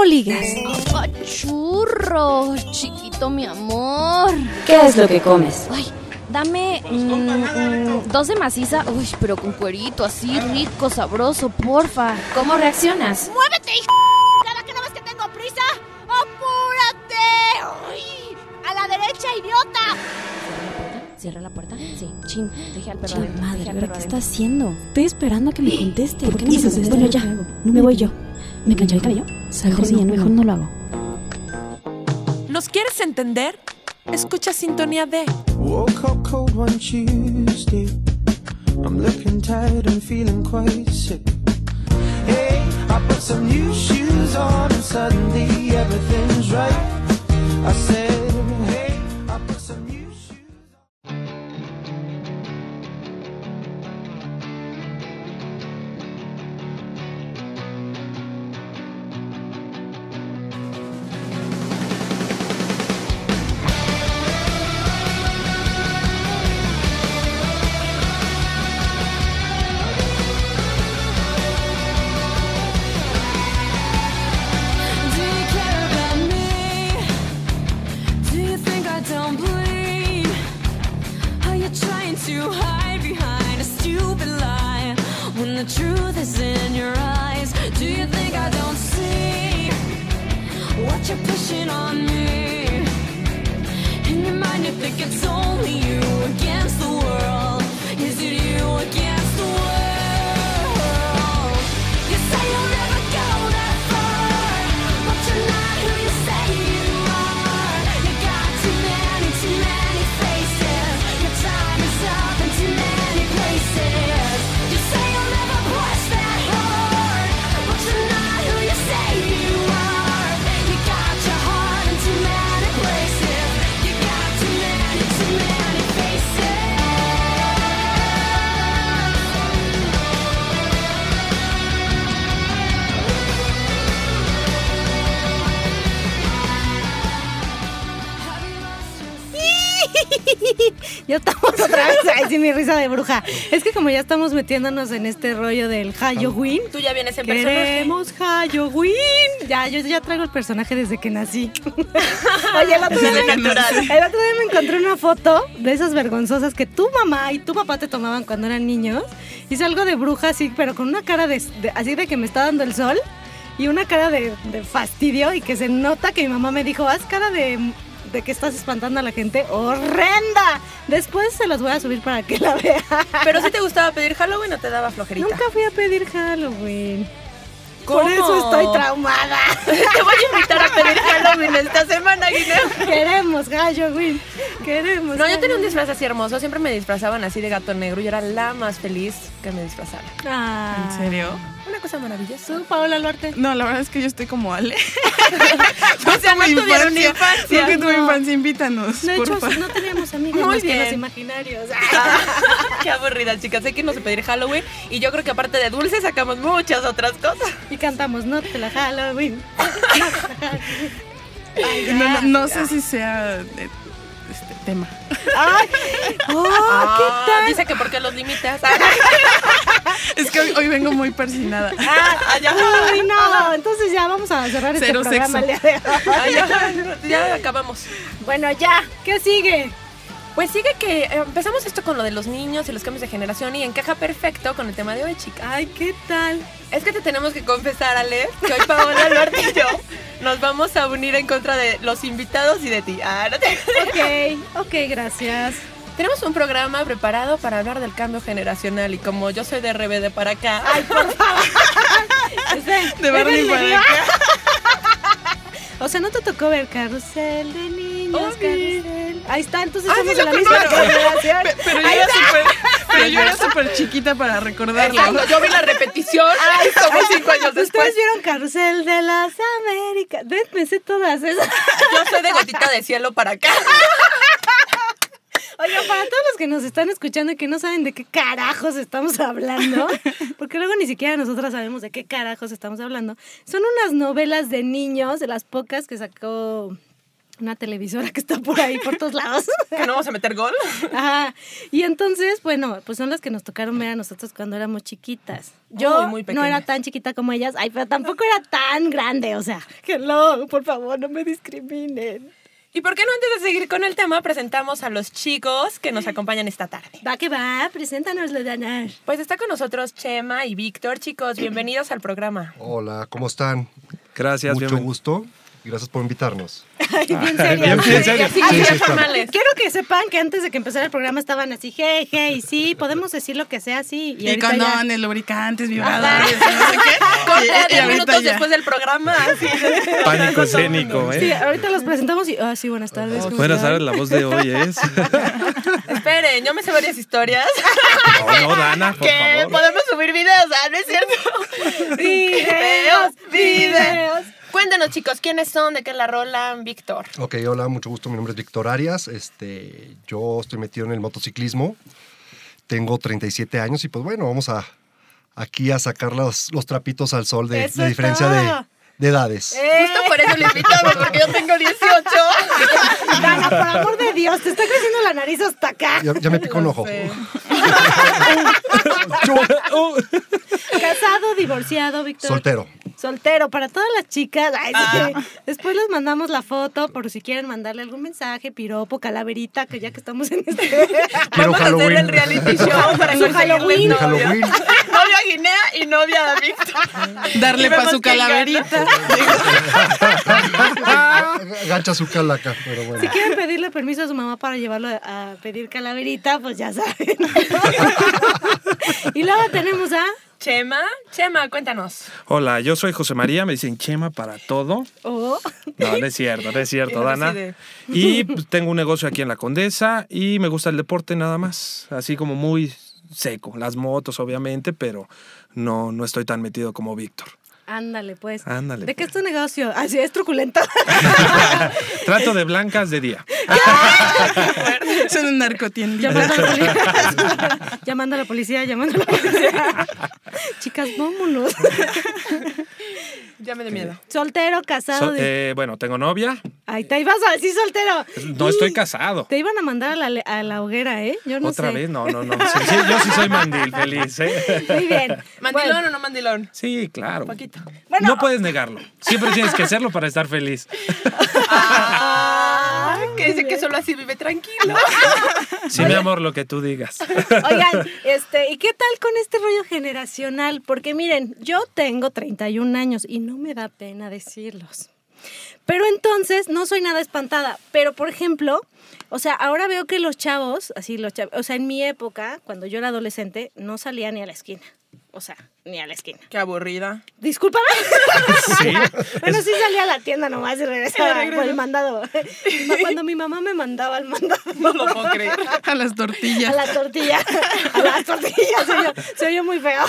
cómo ligas. churro, chiquito mi amor. ¿Qué es lo que comes? Ay, dame mm, mm, dos de maciza, uy, pero con cuerito, así rico, sabroso, porfa. ¿Cómo reaccionas? ¡Muévete, hijo! ¿Cada que no ves que tengo prisa? ¡Apúrate! ¡Uy! ¡A la derecha, idiota! ¿Cierra la puerta? Sí. Chin, deje al perro Chin, madre, deje al ¿ahora perro ¿qué está haciendo? Estoy esperando a que me conteste. ¿Por qué no me esto? Bueno, ya, ¿Qué hago? me voy yo. ¿Me plancharé el cabello? Mejor sí, no, mejor no lo hago. ¿Nos quieres entender? Escucha Sintonía D. Woke up cold one Tuesday. I'm looking tired and feeling quite sick. Hey, I put some new shoes on and suddenly everything's right. I said, Ya estamos otra vez. Ay, sí, mi risa de bruja. Es que como ya estamos metiéndonos en este rollo del Halloween. Tú ya vienes en personaje. Queremos Halloween. Ya, yo ya traigo el personaje desde que nací. Oye, el otro, día me, el otro día me encontré una foto de esas vergonzosas que tu mamá y tu papá te tomaban cuando eran niños. Hice algo de bruja así, pero con una cara de, de- así de que me está dando el sol y una cara de, de fastidio y que se nota que mi mamá me dijo, haz cara de, de que estás espantando a la gente. ¡Horrenda! Después se los voy a subir para que la vean. Pero si te gustaba pedir Halloween o te daba flojerita. Nunca fui a pedir Halloween. ¿Cómo? Por eso estoy traumada. Te voy a invitar a pedir Halloween esta semana, Guineo. Queremos Halloween. Queremos. No, yo tenía un disfraz así hermoso. Siempre me disfrazaban así de gato negro y era la más feliz que me disfrazaran. Ah. ¿En serio? Una cosa maravillosa. ¿Tú, Paola Luarte? No, la verdad es que yo estoy como Ale. O sea, no tuvieron infancia. No que tuve No. infancia, invítanos, De hecho, porfa. no teníamos amigos Muy más que bien. los imaginarios. Qué aburrida, chicas. Sé que no sé pedir Halloween y yo creo que aparte de dulces sacamos muchas otras cosas. Y cantamos No te la Halloween. No, no, no sé si sea tema. ¡Ay! ¡Oh, Ah, qué tal! Dice que porque los limitas. Es que hoy, hoy vengo muy persinada. Ah, ya. Uy, no, entonces ya vamos a cerrar este Cero programa sexo. Ay, ya, ya acabamos. Bueno, ya, ¿qué sigue? Pues sigue que eh, empezamos esto con lo de los niños y los cambios de generación y encaja perfecto con el tema de hoy, chicas. Ay, ¿qué tal? Es que te tenemos que confesar, Ale, que hoy Paola Luarte y yo nos vamos a unir en contra de los invitados y de ti. Ah, no te- Ok, ok, gracias. Tenemos un programa preparado para hablar del cambio generacional y como yo soy de RBD para acá, Ay, por favor. Este, De Barney para acá. O sea, ¿no te tocó ver Carrusel de niños? Ahí está, entonces Ah, somos de la misma generación. Pe- Pero yo era súper pero yo era súper chiquita para recordarlo. Exacto, yo vi la repetición como cinco años después. Ustedes vieron Carrusel de las Américas. Ven, me sé todas esas. Yo soy de gotita de cielo para acá. Oigan, para todos los que nos están escuchando y que no saben de qué carajos estamos hablando, porque luego ni siquiera nosotras sabemos de qué carajos estamos hablando, son unas novelas de niños, de las pocas que sacó una televisora que está por ahí, por todos lados. ¿Que no vamos a meter gol? Ajá. Y entonces, bueno, pues son las que nos tocaron ver a nosotros cuando éramos chiquitas. Yo muy no era tan chiquita como ellas, ay, pero tampoco era tan grande, o sea, hello, por favor, no me discriminen. ¿Y por qué no antes de seguir con el tema presentamos a los chicos que nos acompañan esta tarde? Va que va, preséntanos, Dana. Pues está con nosotros Chema y Víctor. Chicos, bienvenidos al programa. Hola, ¿cómo están? Gracias, Mucho bienven- gusto y gracias por invitarnos. Ay, bien serio. Bien, bien serio. Sí, sí. Quiero que sepan que antes de que empezara el programa estaban así, hey, hey, sí, podemos decir lo que sea, sí. Y, Y, ahorita ya- condones, lubricantes, vibradores, no sé qué. Corte Y- a y 10 ahorita minutos ya. después del programa. así. Pánico escénico, Sí, ¿eh? ahorita los presentamos y, ah, sí, buenas tardes. ¿cómo Fuera, están? ¿sabes? La voz de hoy es. Esperen, yo me sé varias historias. No, no, Dana, por que favor. podemos subir videos, ¿ah? ¿No es cierto? Videos, videos. Cuéntanos, chicos, ¿quiénes son? ¿De qué la rolan? Víctor. Ok, hola, mucho gusto. Mi nombre es Víctor Arias. Este, yo estoy metido en el motociclismo. Tengo 37 años y pues bueno, vamos a aquí a sacar los, los trapitos al sol de, diferencia de, edades. Justo por eso le invitamos, porque yo tengo 18. Dana, por amor de Dios, te está creciendo la nariz hasta acá. Ya, ya me picó un ojo. Casado, divorciado, Víctor. Soltero. Soltero, para todas las chicas. Ay, sí. Ah. Después les mandamos la foto por si quieren mandarle algún mensaje, piropo, calaverita, que ya que estamos en este. Quiero Vamos a hacer Halloween. el reality show para Su Halloween. novio. Halloween. Novia Guinea y novia a Víctor. Darle para su calaverita. Gacha su calaca, pero bueno. Si quieren pedirle permiso a su mamá para llevarlo a pedir calaverita, pues ya saben. y luego tenemos a. Chema, Chema, cuéntanos. Hola, yo soy José María, me dicen Chema para todo. Oh, No, no es cierto, no es cierto, Dana. Y pues, tengo un negocio aquí en La Condesa y me gusta el deporte nada más. Así como muy seco. Las motos, obviamente, pero no, no estoy tan metido como Víctor. Ándale, pues. Ándale, ¿De qué es pues. tu negocio? Así es truculento. Trato de blancas de día. Son un narcotiendita. llamando, a la policía, llamando a la policía, llamando a la policía. Chicas, vámonos. Ya me da miedo. Soltero, casado. So- de- eh, bueno, tengo novia. Ahí te ibas a decir soltero. No estoy casado. Te iban a mandar a la, a la hoguera, ¿eh? Yo no ¿Otra sé. vez? No, no, no. Sí, sí, yo sí soy mandil, feliz, ¿eh? Muy bien. ¿Mandilón Bueno, o no mandilón? Sí, claro. Poquito. No puedes negarlo. Siempre tienes que hacerlo para estar feliz. Ah, que dice que solo así vive tranquilo. Sí, mi amor, lo que tú digas. Oigan, este, ¿y qué tal con este rollo generacional? Porque miren, yo tengo 31 años y no me da pena decirlos. Pero entonces no soy nada espantada. Pero por ejemplo, o sea, ahora veo que los chavos, así los chavos, o sea, en mi época, cuando yo era adolescente, no salía ni a la esquina. O sea, ni a la esquina. Qué aburrida. Discúlpame. Sí. Bueno, sí salía a la tienda nomás y regresaba regresa. por el mandado. Cuando mi mamá me mandaba el mandado. No lo puedo creer. A las tortillas. A la tortilla. A las tortillas. Se oyó, se oyó muy feo.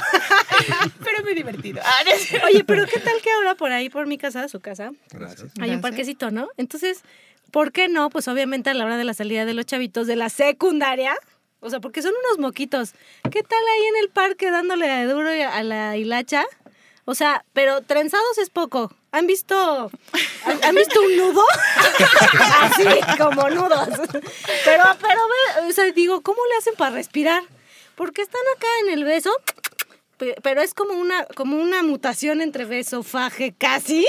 Pero muy divertido. Ah. Oye, pero ¿qué tal que ahora por ahí, por mi casa, su casa, Gracias. hay un parquecito, ¿no? Entonces, ¿por qué no? Pues obviamente a la hora de la salida de los chavitos de la secundaria, o sea, porque son unos moquitos. ¿Qué tal ahí en el parque dándole a duro a la hilacha? O sea, pero trenzados es poco. ¿Han visto, han, visto un nudo? Así, como nudos. Pero, pero, o sea, digo, ¿cómo le hacen para respirar? Porque están acá en el beso, pe- pero es como una, como una mutación entre beso, faje, casi.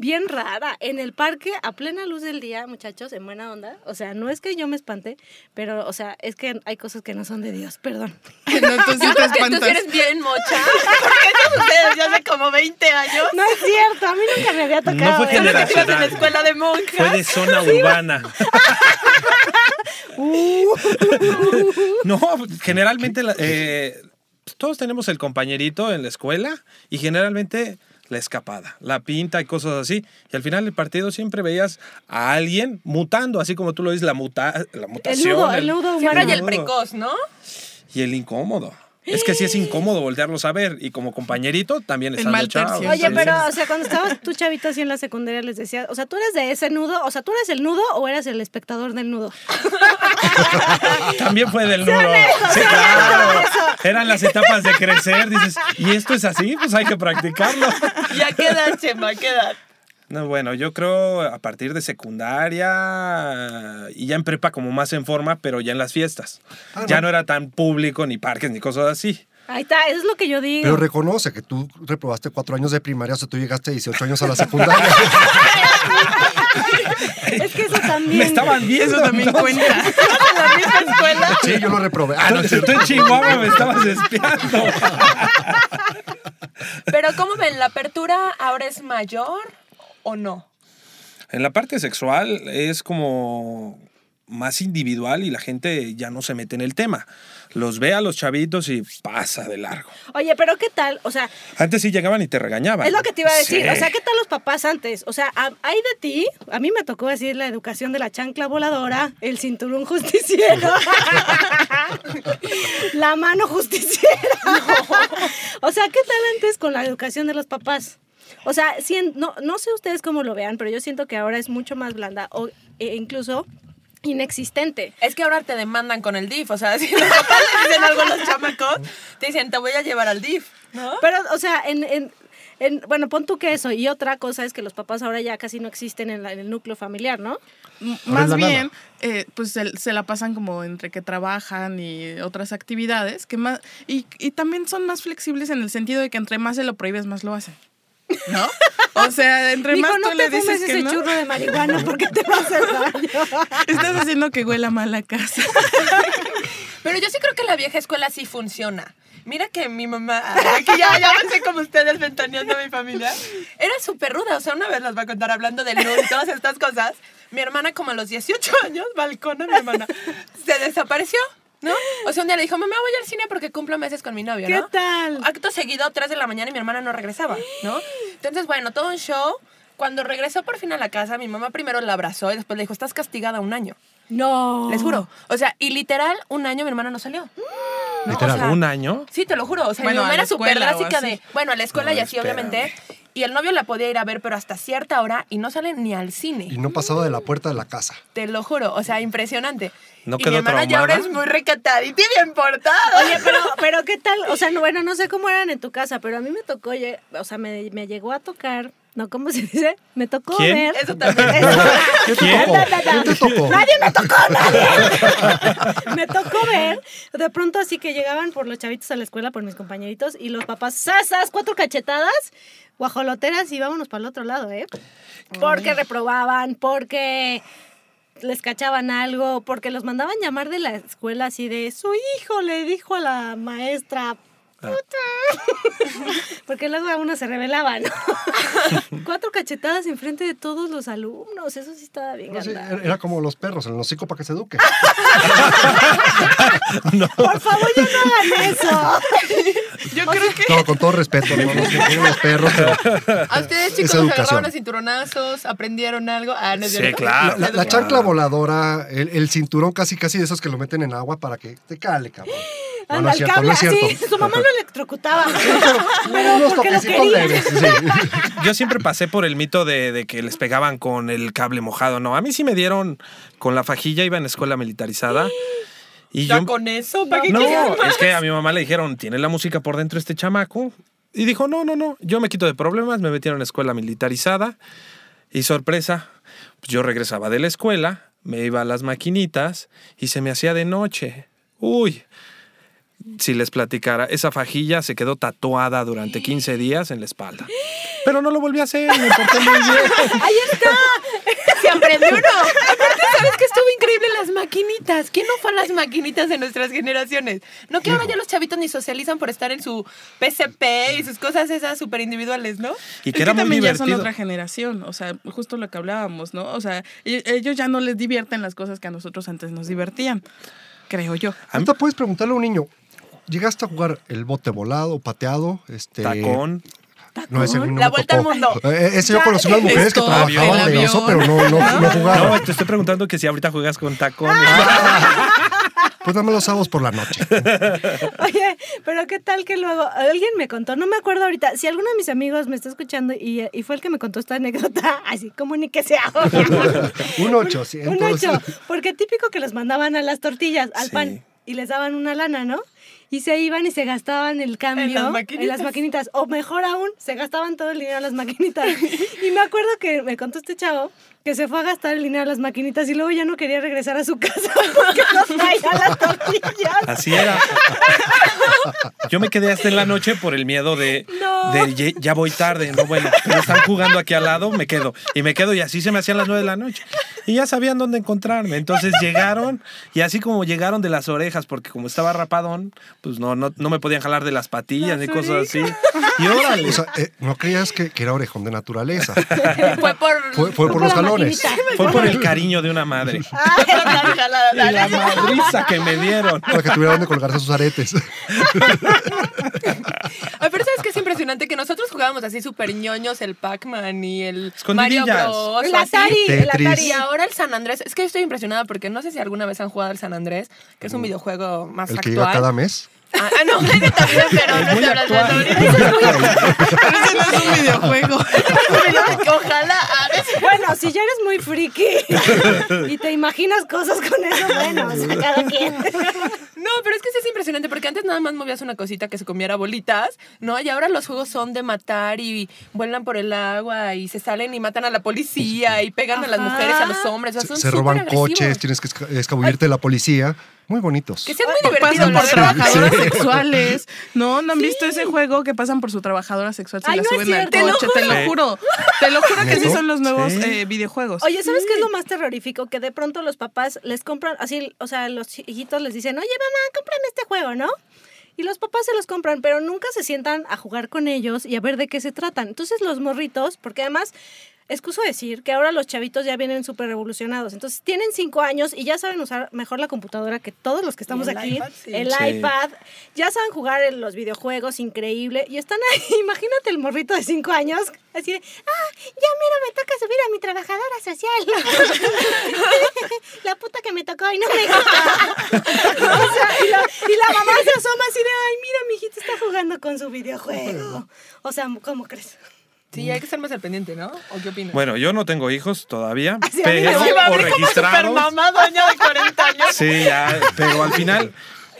Bien rara. En el parque, a plena luz del día, muchachos, en buena onda. O sea, no es que yo me espante, pero, o sea, es que hay cosas que no son de Dios, perdón. No, tú sí te que tú espantas. eres bien mocha. Porque eso sucede desde hace como 20 años. No es cierto, a mí nunca me había tocado. No fue en la escuela de monjas. Fue de zona urbana. No, generalmente eh, todos tenemos el compañerito en la escuela y generalmente la escapada, la pinta y cosas así. Y al final del partido siempre veías a alguien mutando, así como tú lo dices, la, muta, la El mutación. nudo, el nudo Siempre hay humano. el precoz, ¿no? Y el incómodo. Es que sí es incómodo voltearlos a ver. Y como compañerito también estando mal chavos. tercio. Oye, Sí, pero, o sea, cuando estabas tú chavito así en la secundaria, les decía, o sea, ¿tú eres de ese nudo? O sea, ¿tú eres el nudo o eres el espectador del nudo? También fue del nudo. Sí, claro. Eran las etapas de crecer. Dices, ¿y esto es así? Pues hay que practicarlo. ¿Y a qué edad, Chema? ¿A qué edad? No, bueno, yo creo a partir de secundaria y ya en prepa como más en forma, pero ya en las fiestas. Ah, ya no. no era tan público ni parques ni cosas así. Ahí está, eso es lo que yo digo. Pero reconoce que tú reprobaste cuatro años de primaria, o sea, tú llegaste a 18 años a la secundaria. es que eso también. Me estaban viendo. Eso también cuenta. ¿En la misma escuela? sí, yo lo reprobé. Ah, no, es Tú cierto. en Chihuahua me estabas espiando. Pero ¿cómo ven? ¿La apertura ahora es mayor o no? En la parte sexual es como más individual y la gente ya no se mete en el tema. Los ve a los chavitos y pasa de largo. Oye, pero ¿qué tal? O sea, Antes sí llegaban y te regañaban. es lo que te iba a decir. Sí. O sea, ¿qué tal los papás antes? O sea, hay de ti, a mí me tocó decir la educación de la chancla voladora, el cinturón justiciero, la mano justiciera. O sea, ¿qué tal antes con la educación de los papás? O sea, sien- no, no sé ustedes cómo lo vean, pero yo siento que ahora es mucho más blanda o e incluso inexistente. Es que ahora te demandan con el DIF. O sea, si los papás le dicen algo a los chamacos, te dicen, te voy a llevar al DIF. ¿No? Pero, o sea, en, en- en- bueno, pon tú que eso. Y otra cosa es que los papás ahora ya casi no existen en, la- en el núcleo familiar, ¿no? M- Ahora es Más bien, eh, pues se, se la pasan como entre que trabajan y otras actividades, que más, y, y también son más flexibles en el sentido de que entre más se lo prohíbes, más lo hacen. ¿No? O sea, entre Mijo, más no tú te le dices fumes que ese no, churro de marihuana porque te va a hacer daño. estás haciendo que huela mal la casa. Pero yo sí creo que la vieja escuela sí funciona. Mira que mi mamá, aquí ya, ya me sé como ustedes ventaneando a mi familia, era súper ruda. O sea, una vez las va a contar hablando del LUL y todas estas cosas. Mi hermana, como a los 18 años, balcona mi hermana, se desapareció, ¿no? O sea, un día le dijo, mamá, voy al cine porque cumplo meses con mi novio, ¿Qué ¿no? tal? Acto seguido, 3 de la mañana y mi hermana no regresaba, ¿no? Entonces, bueno, todo un show. Cuando regresó por fin a la casa, mi mamá primero la abrazó y después le dijo, estás castigada un año. No. Les juro. O sea, y literal, un año mi hermana no salió. ¿No? Literal. O sea, ¿Un año? Sí, te lo juro. O sea, Bueno, mi mamá era súper drástica de, bueno, a la escuela No, y así, espérame. obviamente. Y el novio la podía ir a ver, pero hasta cierta hora y no sale ni al cine. Y no pasaba de la puerta de la casa. Te lo juro. O sea, impresionante. ¿No y mi hermana ya ahora es muy recatadita y bien portada. Oye, pero, pero ¿qué tal? O sea, no, bueno, no sé cómo eran en tu casa, pero a mí me tocó, o sea, me, me llegó a tocar, ¿no? ¿Cómo se dice? Me tocó ¿Quién? ver. Eso también. ¿Quién ¿Quién? tocó? ¿Quién te tocó? Nadie me tocó, nadie. me tocó ver, de pronto así que llegaban por los chavitos a la escuela, por mis compañeritos, y los papás, sasas, cuatro cachetadas, guajoloteras, y vámonos para el otro lado, ¿eh? Porque reprobaban, porque les cachaban algo, porque los mandaban llamar de la escuela así de, su hijo le dijo a la maestra, puta. Porque luego a uno se rebelaban. Cuatro cachetadas enfrente de todos los alumnos. Eso sí estaba bien. No, sí, era como los perros, el hocico para que se eduque. Por favor, ya no hagan eso. Yo creo que No, con todo respeto, no los los perros, pero ¿A ustedes, chicos, agarraron a cinturonazos? ¿Aprendieron algo? Ah, no es Sí, claro. la, la chancla voladora, el, el cinturón casi casi de esos que lo meten en agua para que te cale, cabrón. No, no Anda, es el cierto, cable no es cierto. así. Su mamá lo electrocutaba. Pero unos porque lo toquecitos quería. leves, sí. Yo siempre pasé por el mito de, de que les pegaban con el cable mojado. No, a mí sí me dieron con la fajilla, iba en escuela militarizada. Y ¿Ya yo, con eso? ¿Para qué no, quieres más? es que a mi mamá le dijeron, tiene la música por dentro este chamaco. Y dijo, no, no, no, yo me quito de problemas, me metieron a escuela militarizada. Y sorpresa, pues yo regresaba de la escuela, me iba a las maquinitas y se me hacía de noche. Uy, si les platicara, esa fajilla se quedó tatuada durante 15 días en la espalda. Pero no lo volví a hacer, me porté muy bien. Ahí está. Se aprendió uno. Aparte, ¿sabes que estuvo increíble las maquinitas? ¿Quién no fue a las maquinitas de nuestras generaciones? No que ahora ya los chavitos ni socializan por estar en su PCP y sus cosas esas súper individuales, ¿no? Y Es que era muy también ya son divertido. otra generación, o sea, justo lo que hablábamos, ¿no? O sea, e- ellos ya no les divierten las cosas que a nosotros antes nos divertían, creo yo. Ahorita puedes preguntarle a un niño, ¿llegaste a jugar el bote volado, pateado? Este, Tacón. No, ese no La me vuelta tocó. al mundo. Eh, ese yo conocí unas mujeres que trabajaban de oso, pero no, no, no jugaban. No, te estoy preguntando que si ahorita juegas con tacones. Pues dame los sábados por la noche. Oye, pero qué tal que luego alguien me contó, no me acuerdo ahorita, si alguno de mis amigos me está escuchando y, y fue el que me contó esta anécdota, así comuníquese ahora. Un 800. Un ocho, porque típico que los mandaban a las tortillas, al Sí. pan, y les daban una lana, ¿no? Y se iban y se gastaban el cambio En las en maquinitas. las maquinitas. O mejor aún, se gastaban todo el dinero en las maquinitas. y me acuerdo que me contó este chavo que se fue a gastar el dinero en las maquinitas y luego ya no quería regresar a su casa porque no traía las tortillas. Así era. Yo me quedé hasta en la noche por el miedo de, No. de "Ye- ya voy tarde, no bueno, pero están jugando aquí al lado, me quedo. Y me quedo y así se me hacían las nueve de la noche. Y ya sabían dónde encontrarme. Entonces llegaron y así como llegaron de las orejas, porque como estaba rapadón, pues no, no, no me podían jalar de las patillas ni cosas así. Y órale. O sea, eh, no creías que, que era orejón de naturaleza. Fue por. Fue, fue por los jalones. Fue por el cariño de una madre. Y la madriza que me dieron. Para que tuviera donde colgarse sus aretes. Ay, pero sabes que es impresionante que nosotros jugábamos así súper ñoños el Pac-Man y el Mario. Bros. El. Atari, el. Atari. Y ahora el San Andrés. Es que yo estoy impresionada porque no sé si alguna vez han jugado al San Andrés, que es un videojuego más El que actual. llega cada mes. Ah, ah, no, ese también, pero no muy ahorita. Pero ese no es un videojuego. Que Ojalá. a veces- Bueno, si ya eres muy friki y te imaginas cosas con eso, bueno, o sea, cada quien. No, pero es que sí es impresionante porque antes nada más movías una cosita que se comiera bolitas, ¿no? Y ahora los juegos son de matar y vuelan por el agua y se salen y matan a la policía y pegan a las mujeres, a los hombres. o sea, Se, son se roban agresivos. coches, tienes que esca- escabullirte de la policía. Muy bonitos. Que es muy divertido. Pasan por trabajadoras sexuales. ¿No? ¿No han visto ese juego que pasan por su trabajadora sexual? Se Ay, la no suben al cierto. Te lo coche. Te lo juro. Te lo juro que sí son los nuevos Sí. eh, videojuegos. Oye, ¿sabes qué es lo más terrorífico? Que de pronto los papás les compran, así, o sea, los hijitos les dicen, oye, mamá, cómprame este juego, ¿no? Y los papás se los compran, pero nunca se sientan a jugar con ellos y a ver de qué se tratan. Entonces los morritos, porque además, excuso decir que ahora los chavitos ya vienen súper revolucionados. Entonces tienen cinco años y ya saben usar mejor la computadora que todos los que estamos el aquí. iPad, sí. El Sí. iPad. Ya saben jugar en los videojuegos, increíble. Y están ahí, imagínate el morrito de cinco años, así de, ah, ya mira, me toca subir a mi trabajadora social. la puta que me tocó y no me gusta. O sea, y, la, y la mamá se asoma así de, ay, mira, mi hijita está jugando con su videojuego. O sea, ¿cómo crees? Sí, hay que estar más al pendiente, ¿no? ¿O qué opinas? Bueno, yo no tengo hijos todavía, Así a mí me pero. Sí, o ver como registrados. mamá, doña de 40 años. Sí, ya, pero al final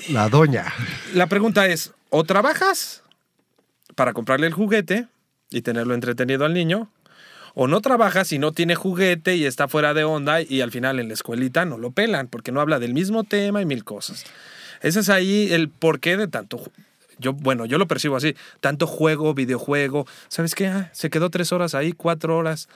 La doña. la pregunta es, o trabajas para comprarle el juguete y tenerlo entretenido al niño, o no trabajas y no tiene juguete y está fuera de onda y al final en la escuelita no lo pelan porque no habla del mismo tema y mil cosas. Ese es ahí el porqué de tanto... Yo, bueno, yo lo percibo así. Tanto juego, videojuego. ¿Sabes qué? Ah, se quedó tres horas ahí, cuatro horas.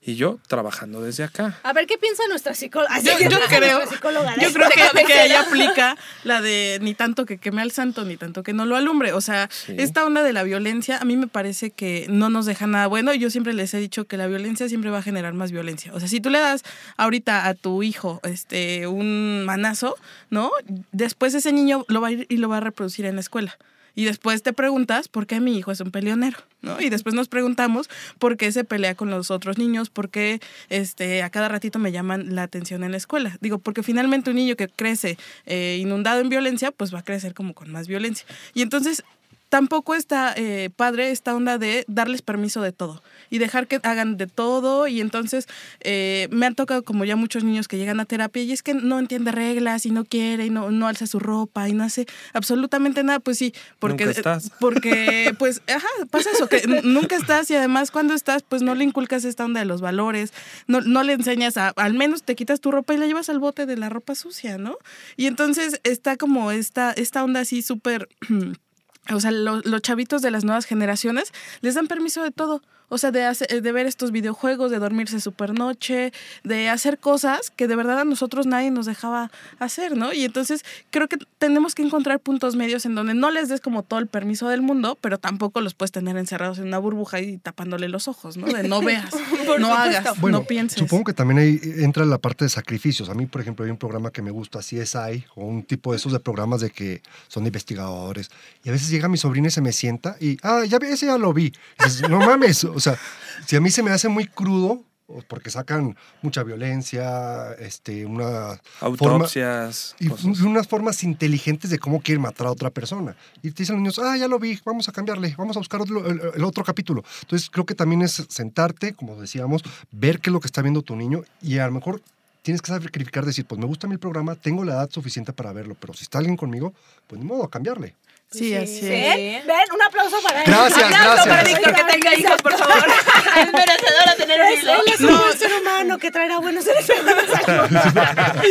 Y yo trabajando desde acá. A ver, ¿qué piensa nuestra psicóloga? Yo, yo creo, psicóloga yo creo que, que ella aplica la de ni tanto que queme al santo, ni tanto que no lo alumbre. O sea, Sí. esta onda de la violencia a mí me parece que no nos deja nada bueno. Y yo siempre les he dicho que la violencia siempre va a generar más violencia. O sea, si tú le das ahorita a tu hijo este un manazo, ¿no? Después ese niño lo va a ir y lo va a reproducir en la escuela. Y después te preguntas por qué mi hijo es un peleonero, ¿no? Y después nos preguntamos por qué se pelea con los otros niños, por qué este, a cada ratito me llaman la atención en la escuela. Digo, porque finalmente un niño que crece eh, inundado en violencia, pues va a crecer como con más violencia. Y entonces tampoco está eh, padre esta onda de darles permiso de todo y dejar que hagan de todo y entonces eh, me han tocado como ya muchos niños que llegan a terapia y es que no entiende reglas y no quiere y no, no alza su ropa y no hace absolutamente nada, pues sí, porque, Nunca estás. porque pues, ajá, pasa eso, que nunca estás y además cuando estás, pues no le inculcas esta onda de los valores, no, no le enseñas a, al menos te quitas tu ropa y la llevas al bote de la ropa sucia, ¿no? Y entonces está como esta, esta onda así súper... O sea, lo- los chavitos de las nuevas generaciones les dan permiso de todo. O sea, de, hacer- de ver estos videojuegos, de dormirse super noche, de hacer cosas que de verdad a nosotros nadie nos dejaba hacer, ¿no? Y entonces creo que tenemos que encontrar puntos medios en donde no les des como todo el permiso del mundo, pero tampoco los puedes tener encerrados en una burbuja y tapándole los ojos, ¿no? De no veas, no hagas, Bueno, no pienses. supongo que también ahí entra la parte de sacrificios. A mí, por ejemplo, hay un programa que me gusta, CSI, o un tipo de esos de programas de que son investigadores. Y a veces llega mi sobrina y se me sienta y, ah, ya vi, ese ya lo vi. Dices, no mames, o sea, si a mí se me hace muy crudo, porque sacan mucha violencia, este, una forma... Autopsias. Y unas formas inteligentes de cómo quieren matar a otra persona. Y te dicen los niños, ah, ya lo vi, vamos a cambiarle, vamos a buscar otro- el, el otro capítulo. Entonces creo que también es sentarte, como decíamos, ver qué es lo que está viendo tu niño y a lo mejor tienes que sacrificar, decir, pues me gusta el programa, tengo la edad suficiente para verlo, pero si está alguien conmigo, pues ni modo, cambiarle. Sí, así es. ¿Ven? ¿Ven? Un aplauso para él. Gracias, Aplauso para gracias. Víctor que tenga hijos, por favor. es merecedora tener un Él hilo. es un buen ser humano que traerá buenos seres humanos.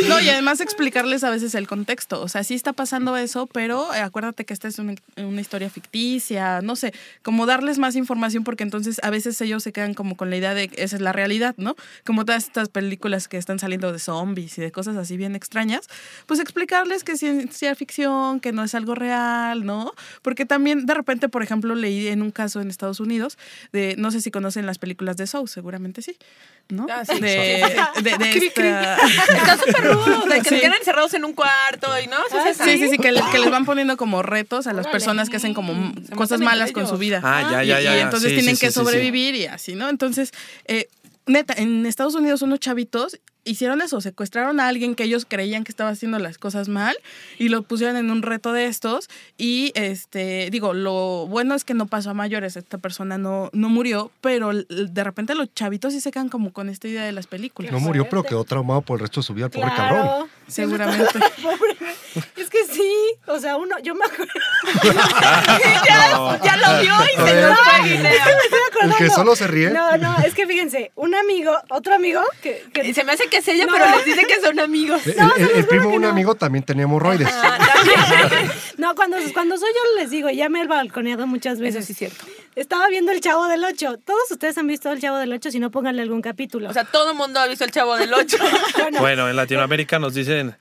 No, y además explicarles a veces el contexto. O sea, sí está pasando eso, pero eh, acuérdate que esta es una, una historia ficticia, no sé, como darles más información porque entonces a veces ellos se quedan como con la idea de que esa es la realidad, ¿no? Como todas estas películas que están saliendo de zombies y de cosas así bien extrañas, pues explicarles que es ciencia ficción, que no es algo real, ¿no? Porque también de repente, por ejemplo, leí en un caso en Estados Unidos, de, no sé si conocen las películas de Saw, seguramente sí, ¿no? Ah, sí. de, de, de Cri, cri. Esta- Está súper rudo, de que Sí. se quedan encerrados en un cuarto y no, esa. Sí, sí, sí, que, le- que les van poniendo como retos a las personas que hacen como Se cosas malas con su vida. Ah, ya, Y- ya, ya, Y, entonces Sí, tienen sí, que sí, sí, sí. sobrevivir y así, ¿no? Entonces, eh, neta, en Estados Unidos unos chavitos hicieron eso, secuestraron a alguien que ellos creían que estaba haciendo las cosas mal y lo pusieron en un reto de estos y este digo, lo bueno es que no pasó a mayores, esta persona no, no murió, pero de repente los chavitos sí se quedan como con esta idea de las películas. No murió, pero quedó traumado por el resto de su vida, el pobre cabrón. Claro. Seguramente. Pobre. Es que sí, o sea, uno, yo me acuerdo. Ya, ya lo vio y se lo estoy El que solo se ríe. No, no, es que fíjense, un amigo, otro amigo, que, que se me hace que es ella, No. pero les dice que son amigos. El, No, se el- primo de que un no. amigo también tenía hemorroides. Ah. No, cuando, cuando soy yo les digo, ya me he balconeado muchas veces. Eso sí es cierto. Estaba viendo El Chavo del Ocho. Todos ustedes han visto El Chavo del Ocho, si no pónganle algún capítulo. O sea, todo el mundo ha visto el chavo del 8. Bueno, en Latinoamérica nos dicen,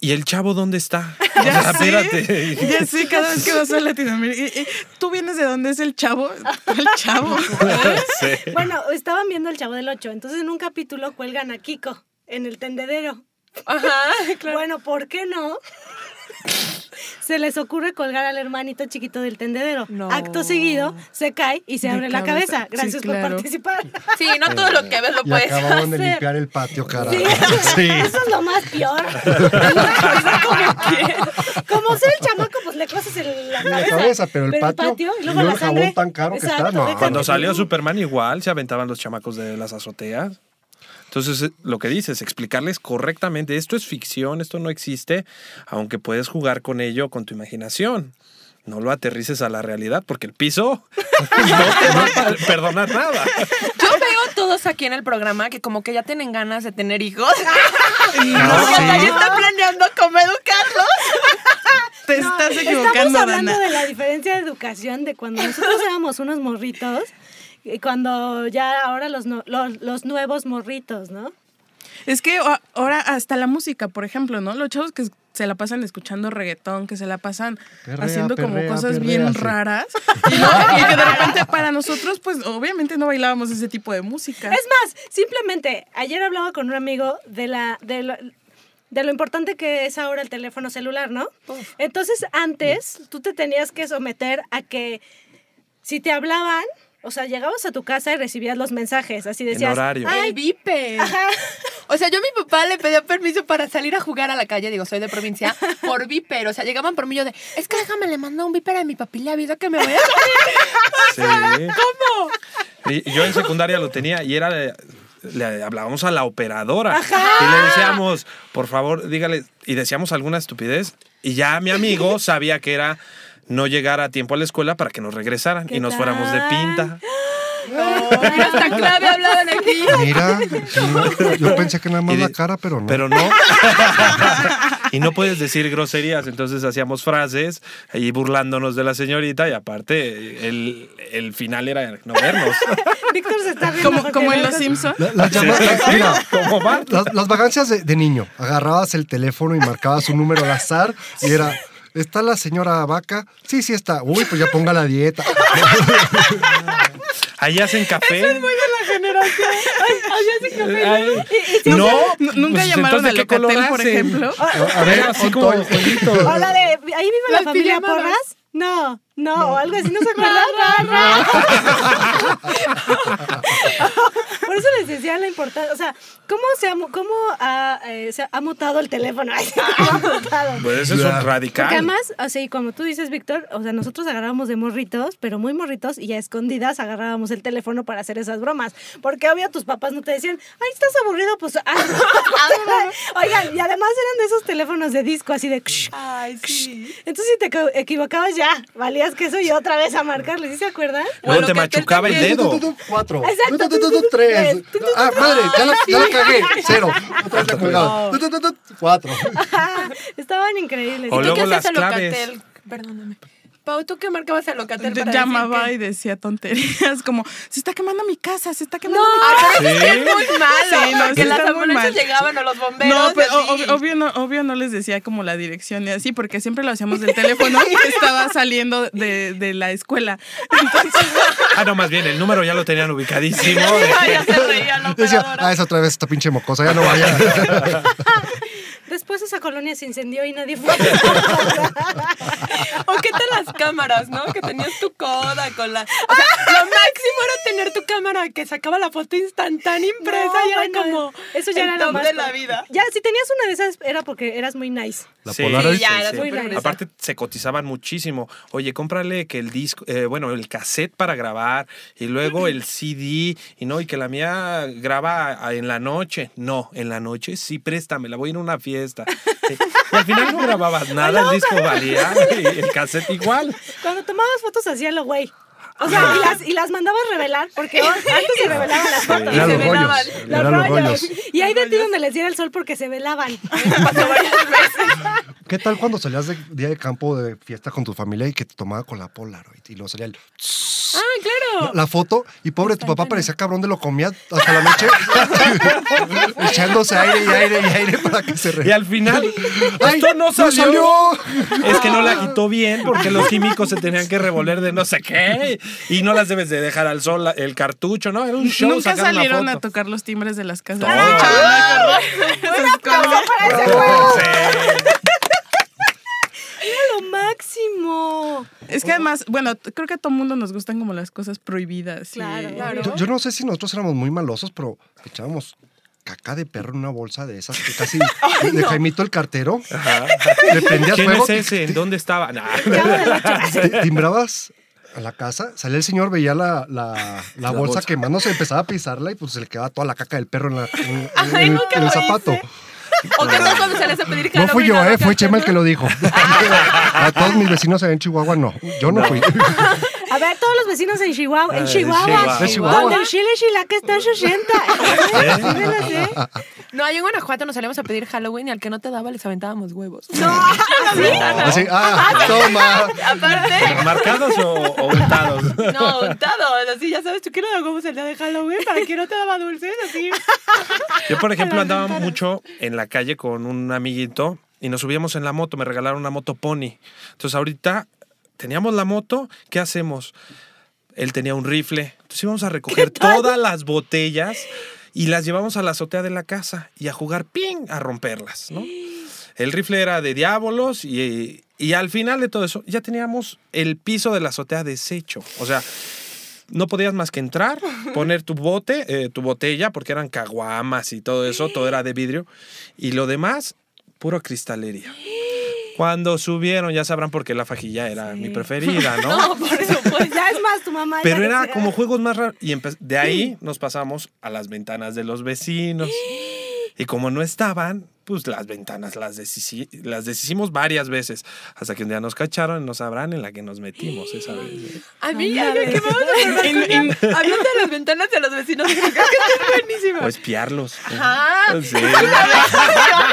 ¿y el chavo dónde está? O sea, Ya ya sé, cada vez que vas a Latinoamérica. ¿Tú vienes de dónde es el chavo? El chavo. Sí. Bueno, estaban viendo El Chavo del Ocho. Entonces en un capítulo cuelgan a Kiko en el tendedero. Ajá, claro. Bueno, ¿por qué no? Se les ocurre colgar al hermanito chiquito del tendedero. No. Acto seguido, se cae y se De abre la cabeza. cabeza. Sí, Gracias por participar. Sí, no todo lo que ves lo Y puedes acabaron de hacer. limpiar el patio, cara. Sí, Sí. Eso es lo más peor. Como sea el chamaco, pues le cosas en la la cabeza. cabeza, pero el patio, y y luego luego la el jabón tan caro que está, no. Cuando salió Superman igual se aventaban los chamacos de las azoteas. Entonces, eh, lo que dices, explicarles correctamente, esto es ficción, esto no existe, aunque puedes jugar con ello con tu imaginación. No lo aterrices a la realidad porque el piso no te va a perdonar nada. Yo veo todos aquí en el programa que como que ya tienen ganas de tener hijos. No, Porque sí. ya están planeando cómo educarlos. Te estás Estamos equivocando, hablando Dana. de la diferencia de educación de cuando nosotros éramos unos morritos cuando ya ahora los, no- los, los nuevos morritos, ¿no? Es que ahora hasta la música, por ejemplo, ¿no? Los chavos que se la pasan escuchando reggaetón, que se la pasan Perrea, haciendo como cosas perrea, bien sí. raras. Y, no, y que de repente para nosotros, pues obviamente no bailábamos ese tipo de música. Es más, simplemente, ayer hablaba con un amigo de la... De lo, de lo importante que es ahora el teléfono celular, ¿no? Entonces, antes tú te tenías que someter a que si te hablaban, o sea, llegabas a tu casa y recibías los mensajes, así decías, horario. "Ay, vipe. Ajá. O sea, yo a mi papá le pedía permiso para salir a jugar a la calle, digo, soy de provincia, por viper. O sea, llegaban por mí yo de, es que déjame, le mando un viper a mi papi, le aviso que me voy a salir. Sí. ¿Cómo? Y yo en secundaria lo tenía y era le, le hablábamos a la operadora y le decíamos, por favor, dígale y decíamos alguna estupidez y ya mi amigo sabía que era no llegar a tiempo a la escuela para que nos regresaran y nos fuéramos de pinta. Mira, hasta clave hablaban aquí. Mira, sí, yo pensé que nada más Y de- la cara, pero no. Pero no. y no puedes decir groserías. Entonces hacíamos frases ahí burlándonos de la señorita y aparte el, el final era no vernos. Víctor se está riendo Como, en Los Simpsons. La- mira, Como Bart. las, las vagancias de, de niño. Agarrabas el teléfono y marcabas un número al azar y era. ¿Está la señora vaca? Sí, sí está. Uy, pues ya ponga la dieta. Ahí hacen café. Ay, si no, N- Nunca pues, llamaron entonces, a ¿qué color Locatel, por hacen? ejemplo. A ver, así como todo. jueguito. O la de, ahí vive la Las familia. Porras. No, no, o algo así, ¿no se acuerdan? Por eso les decía la importancia, o sea, ¿cómo se ha, cómo ha, eh, se ha mutado el teléfono? Ay, ¿cómo ha mutado? Pues eso es un radical. Porque además, o sea, y como tú dices, Víctor, o sea, nosotros agarrábamos de morritos, pero muy morritos, y a escondidas agarrábamos el teléfono para hacer esas bromas. Porque obvio tus papás no te decían, ay, estás aburrido, pues... ah". Oigan, y además eran de esos teléfonos de disco, así de... Ay, sí. Entonces si te equi- equivocabas ya, que eso y otra vez a marcarle, ¿sí se acuerdan? Luego Bueno, te machucaba el dedo. Cuatro. Tres. Ah, madre, ya la, ya la cagué. Cero. Cuatro. Estaban increíbles. O ¿Tú luego qué las claves. Perdóname. Pau, ¿tú qué marcabas a Locatel Yo para llamaba decir y decía tonterías como se está quemando mi casa, se está que- quemando mi Ah, casa. eso sí es muy malo. Sí, no, porque sí las ambulancias llegaban o los bomberos. No, pero ob- obvio, no, obvio no les decía como la dirección y así, porque siempre lo hacíamos del teléfono que estaba saliendo de, de la escuela. Entonces, Ah, no, más bien, el número ya lo tenían ubicadísimo. Ya se reía la Decía, ah, es otra vez esta pinche mocosa, ya no vaya. Después esa colonia se incendió y nadie fue. O qué tal las cámaras, ¿no? Que tenías tu coda con la... O sea, lo máximo era tener tu cámara que sacaba la foto instantánea impresa No, y era bueno, como eso ya el era lo más de la vida. Ya, si tenías una de esas era porque eras muy nice. La Sí, Polaroid. Ya, era sí. súper fresa. Aparte se cotizaban muchísimo. Oye, cómprale que el disco, eh, bueno, el cassette para grabar y luego el CD y no y que la mía graba en la noche. No, en la noche sí préstame, la voy a ir a una fiesta. Y al final no grababas nada, el disco valía y el cassette igual. Cuando tomabas fotos hacía lo güey. O sea, y las, y las mandabas revelar, porque antes se revelaban las fotos. Eran se velaban. Los rollos. rollos. Y ahí de ti donde les diera el sol porque se velaban. ¿Qué tal cuando salías de día de campo de fiesta con tu familia y que te tomaba con la Polaroid y luego salía el, Ah, claro. la foto y pobre tu papá parecía cabrón de lo comía hasta la noche echándose aire y aire y aire para que se Y re... al final, ¡Ay, esto no no salió. salió! Es que no la quitó bien porque los químicos se tenían que revolver de no sé qué y no las debes de dejar al sol el cartucho, ¿no? Era un show nunca sacar una salieron a foto. tocar los timbres de las casas. Ah, cosas. Era lo máximo. Es que además, bueno, creo que a todo mundo nos gustan como las cosas prohibidas. y- Claro, Claro. Yo, yo no sé si nosotros éramos muy malosos, pero echábamos caca de perro en una bolsa de esas que casi de Jaimito el cartero. Ajá. Le ¿Quién fuego, es ese? ¿En dónde estaba? Nah. ti- timbrabas a la casa, salía el señor, veía la, la, la bolsa, bolsa. quemándose, empezaba a pisarla y pues se le quedaba toda la caca del perro en, la- en- en- Ay, en- nunca en el zapato. hice. O qué tal cuando sales a pedir No fui yo, eh, fue? Chema el que lo dijo. A todos mis vecinos allá en Chihuahua no, yo no, fui. A ver, todos los vecinos en Chihuahua, en Ah, Chihuahua, Chihuahua. En Chihuahua. donde el chile chilaca está en 60. Sí me lo sé. No, ahí en Guanajuato nos salíamos a pedir Halloween y al que no te daba les aventábamos huevos. Así, ah, toma. Aparte, ¿Marcados o, o untados? no, untado. Así, ya sabes, tú quiero dar huevos el día de Halloween para que no te daba dulces, así. Yo, por ejemplo, andaba mucho en la calle con un amiguito y nos subíamos en la moto. Me regalaron una moto pony. Entonces, ahorita teníamos la moto. ¿Qué hacemos? Él tenía un rifle. Entonces, íbamos a recoger todas las botellas y las llevamos a la azotea de la casa y a jugar ping, a romperlas, ¿no? El rifle era de diábolos y, y al final de todo eso ya teníamos el piso de la azotea deshecho. O sea, no podías más que entrar, poner tu bote, eh, tu botella, porque eran caguamas y todo eso, todo era de vidrio. Y lo demás, puro cristalería. Cuando subieron, ya sabrán por qué la fajilla era mi preferida, ¿no? No, por eso, pues. Ya es más, tu mamá. Pero era decía. como juegos más raros. Y de ahí nos pasamos a las ventanas de los vecinos. Y como no estaban, pues las ventanas las, deshici- las deshicimos varias veces. Hasta que un día nos cacharon y no sabrán en la que nos metimos esa vez. ¿eh? A mí, ya, ¿qué vamos a hacer? Hablando de las ventanas de los vecinos, creo que es buenísimo. O espiarlos. Ajá. Sí.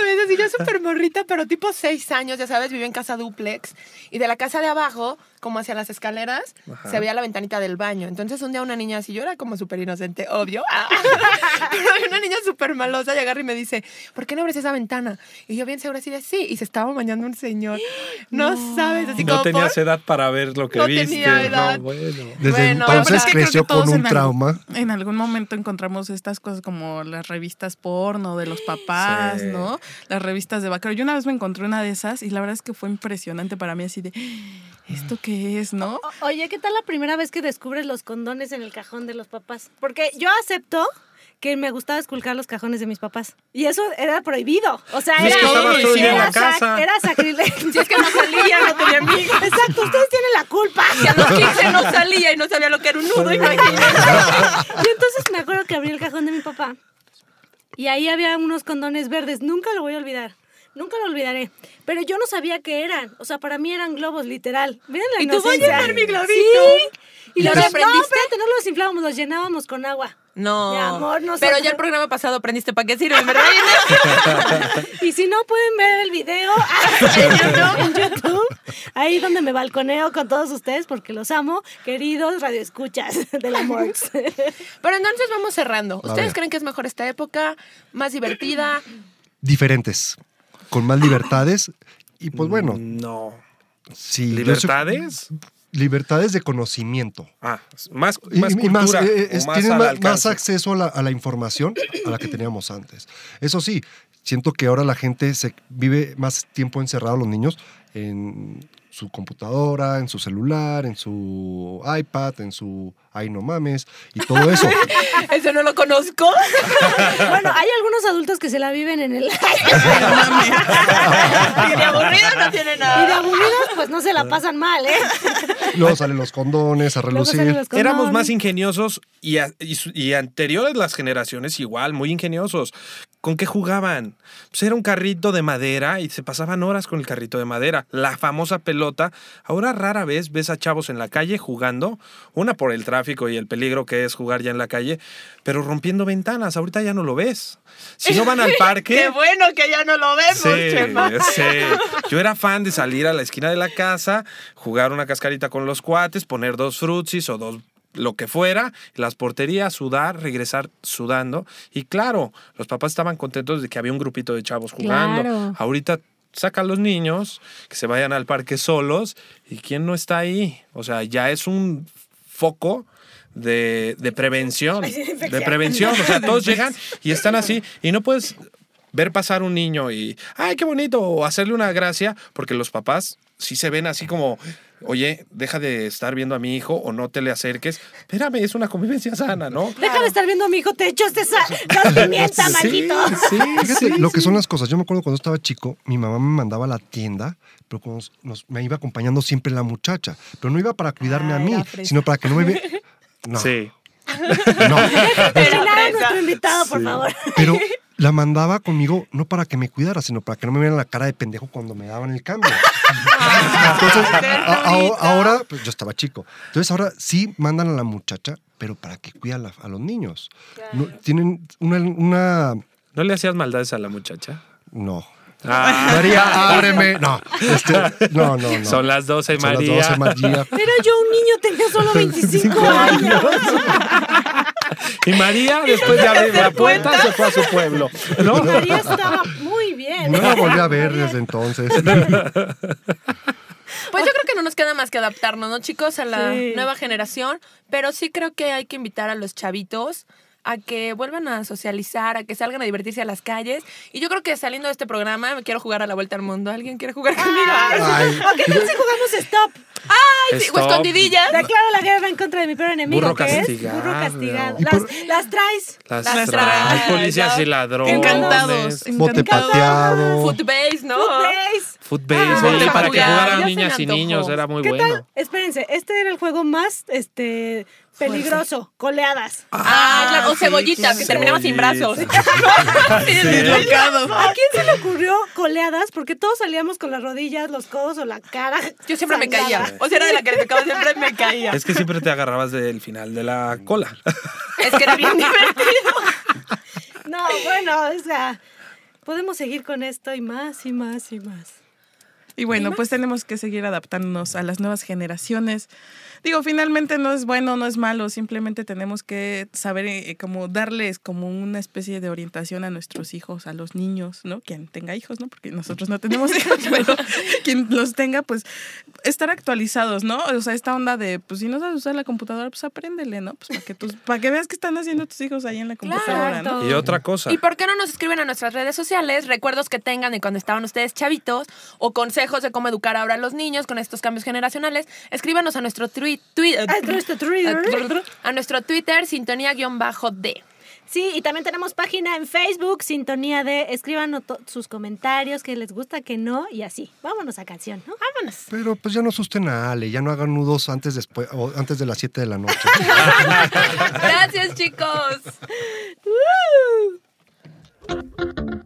Una vez así, yo súper morrita, pero tipo seis años, ya sabes, vivía en casa duplex. Y de la casa de abajo, como hacia las escaleras, Ajá. se veía la ventanita del baño. Entonces un día una niña así, yo era como súper inocente, obvio. Pero una niña súper malosa y agarra y me dice, ¿por qué no abres esa ventana? Y yo bien segura así de sí. Y se estaba bañando un señor. No, sabes, así No como tenías por... edad para ver lo que No viste. tenía edad. No, bueno. Desde Bueno, entonces es que creo creció con un en algún- trauma. En algún momento encontramos estas cosas como las revistas porno de los papás, Sí. ¿no? Las revistas de vaquero. Yo una vez me encontré una de esas y la verdad es que fue impresionante para mí así de, ¿esto qué es, ¿no? O- Oye, ¿qué tal la primera vez que descubres los condones en el cajón de los papás? Porque yo acepto que me gustaba esculcar los cajones de mis papás. Y eso era prohibido. O sea, Y era, era sac- casa. era sacrilegio. Si es que no salía, no tenía amigos. Exacto, ustedes tienen la culpa. Si a los 15 no salía y no sabía lo que era un nudo, imagínate. Y entonces me acuerdo que abrí el cajón de mi papá y ahí había unos condones verdes. Nunca lo voy a olvidar. Nunca lo olvidaré. Pero yo no sabía qué eran. O sea, para mí eran globos, literal. Miren la ¿Y tú voy a llenar mi globito? Sí. Y ¿Y los lo no, aprendiste? espérate, no los inflábamos, los llenábamos con agua. No. Mi amor, no Pero ya el programa pasado aprendiste para qué sirve, ¿verdad? Y si no pueden ver el video en YouTube, en YouTube, ahí donde me balconeo con todos ustedes porque los amo, queridos radioescuchas del amor. Pero entonces vamos cerrando. ¿Ustedes creen que es mejor esta época? ¿Más divertida? Diferentes, con más libertades. Y pues bueno, No. sí. yo soy- ¿Libertades? libertades de conocimiento. Ah, más, Y- más y cultura. más, eh, o es- más tienen al más acceso a la, a la información a la que teníamos antes. Eso sí, siento que ahora la gente se vive más tiempo encerrado, los niños, en su computadora, en su celular, en su iPad, en su ay no mames y todo eso. Eso no lo conozco. Bueno, hay algunos adultos que se la viven en el... Y de aburrido no tiene Y de nada. aburridos, pues no se la pasan mal, ¿eh? Luego salen los condones a relucir. los condones. Éramos más ingeniosos y, a- y su- y anteriores las generaciones igual, muy ingeniosos. ¿Con qué jugaban? Pues era un carrito de madera y se pasaban horas con el carrito de madera. La famosa pelota. Ahora rara vez ves a chavos en la calle jugando, una por el tráfico y el peligro que es jugar ya en la calle, pero rompiendo ventanas. Ahorita ya no lo ves. Si no van al parque... Qué bueno que ya no lo vemos, Sí, Chema. sí. Yo era fan de salir a la esquina de la casa, jugar una cascarita con los cuates, poner dos frutsis o dos lo que fuera, las porterías, sudar, regresar sudando. Y claro, los papás estaban contentos de que había un grupito de chavos jugando. Claro. Ahorita saca a los niños que se vayan al parque solos y quién no está ahí. O sea, ya es un foco de, de prevención. De prevención. O sea, todos llegan y están así y no puedes ver pasar un niño y, ay, qué bonito, o hacerle una gracia, porque los papás sí se ven así como, oye, deja de estar viendo a mi hijo o no te le acerques. Espérame, es una convivencia sana, ¿no? Deja de estar viendo a mi hijo, te echo este sa- gas pimienta, Sí, maldito. sí, Fíjate sí, lo que son las cosas. Yo me acuerdo cuando estaba chico, mi mamá me mandaba a la tienda, pero cuando nos- me iba acompañando siempre la muchacha. Pero no iba para cuidarme a mí, sino para que no me ve. No, Sí. no. Cocinar a nuestro invitado, por favor. Pero la mandaba conmigo no para que me cuidara, sino para que no me vieran la cara de pendejo cuando me daban el cambio. Entonces, a- a- ahora, pues yo estaba chico. Entonces ahora sí mandan a la muchacha, pero para que cuida a, la- a los niños. No, tienen una, una- ¿No le hacías maldades a la muchacha? No. Ah, María, ábreme. No, este, no, no, no. Son las 12, Son las María. 12, María. Pero yo, un niño, tenía solo 25 años. Y María, después de abrir la puerta, se fue a su pueblo. ¿no? María estaba muy bien. No la volví a ver desde entonces. Pues yo creo que no nos queda más que adaptarnos, ¿no, chicos? A la Sí. nueva generación. Pero sí creo que hay que invitar a los chavitos a que vuelvan a socializar, a que salgan a divertirse a las calles. Y yo creo que saliendo de este programa me quiero jugar a la vuelta al mundo. ¿Alguien quiere jugar conmigo? Ay, ¿O qué tal si jugamos stop? Ay, sí, o Stop. escondidillas. Declaro la guerra en contra de mi peor enemigo, Burro que es castigado. burro castigado. Las, por- las traes. Las, Las traes, traes, policías y ladrones. Encantados. bote encantados. pateado. Footbase, ¿no? Footbase. Footbase, Ah, sí, para que jugar. jugaran niñas y niños, era muy ¿Qué bueno. tal? Espérense, este era el juego más este peligroso, coleadas. Ah, claro. O cebollitas, que terminamos sin brazos. Sí. ¿A quién se le ocurrió coleadas? Porque todos salíamos con las rodillas, los codos o la cara. Yo siempre me caía. O sea, era de la que le tocaba, siempre me caía. Es que siempre te agarrabas del final de la cola. Es que era bien divertido. No, bueno, o sea, podemos seguir con esto y más y más y más. Y bueno, pues tenemos que seguir adaptándonos a las nuevas generaciones. Digo, finalmente no es bueno, no es malo, simplemente tenemos que saber eh, como darles como una especie de orientación a nuestros hijos, a los niños, ¿no? Quien tenga hijos, ¿no? Porque nosotros no tenemos hijos, pero quien los tenga, pues estar actualizados, ¿no? O sea, esta onda de, pues si no sabes usar la computadora, pues apréndele, ¿no? Pues para que, tus, para que veas qué están haciendo tus hijos ahí en la computadora, ¿no? Y otra cosa. ¿Y por qué no nos escriben a nuestras redes sociales recuerdos que tengan de cuando estaban ustedes chavitos o consejos de cómo educar ahora a los niños con estos cambios generacionales? Escríbanos a nuestro tweet, A nuestro Twitter. a nuestro Twitter sintonía-d. Sí, y también tenemos página en Facebook, Sintonía de. Escriban sus comentarios, que les gusta, que no, y así. Vámonos a canción, ¿no? Vámonos. Pero pues ya no asusten a Ale, ya no hagan nudos antes, después, o antes de las 7 de la noche. Gracias, chicos.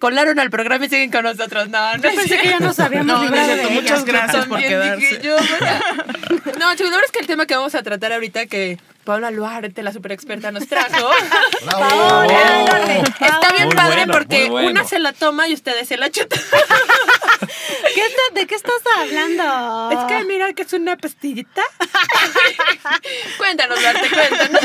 colaron al programa y siguen con nosotros. No, no Yo pensé que ya nos habíamos No, no Muchas gracias por quedarse. yo. No, chicos, la verdad es que el tema que vamos a tratar ahorita, que Paula Luarte, la super experta, nos trajo, Paola, Norte. está bien Muy padre bueno, porque bueno. una se la toma y ustedes se la chutan. ¿Qué está- ¿De qué estás hablando? Es que mira que es una pastillita. cuéntanos, Luarte, cuéntanos.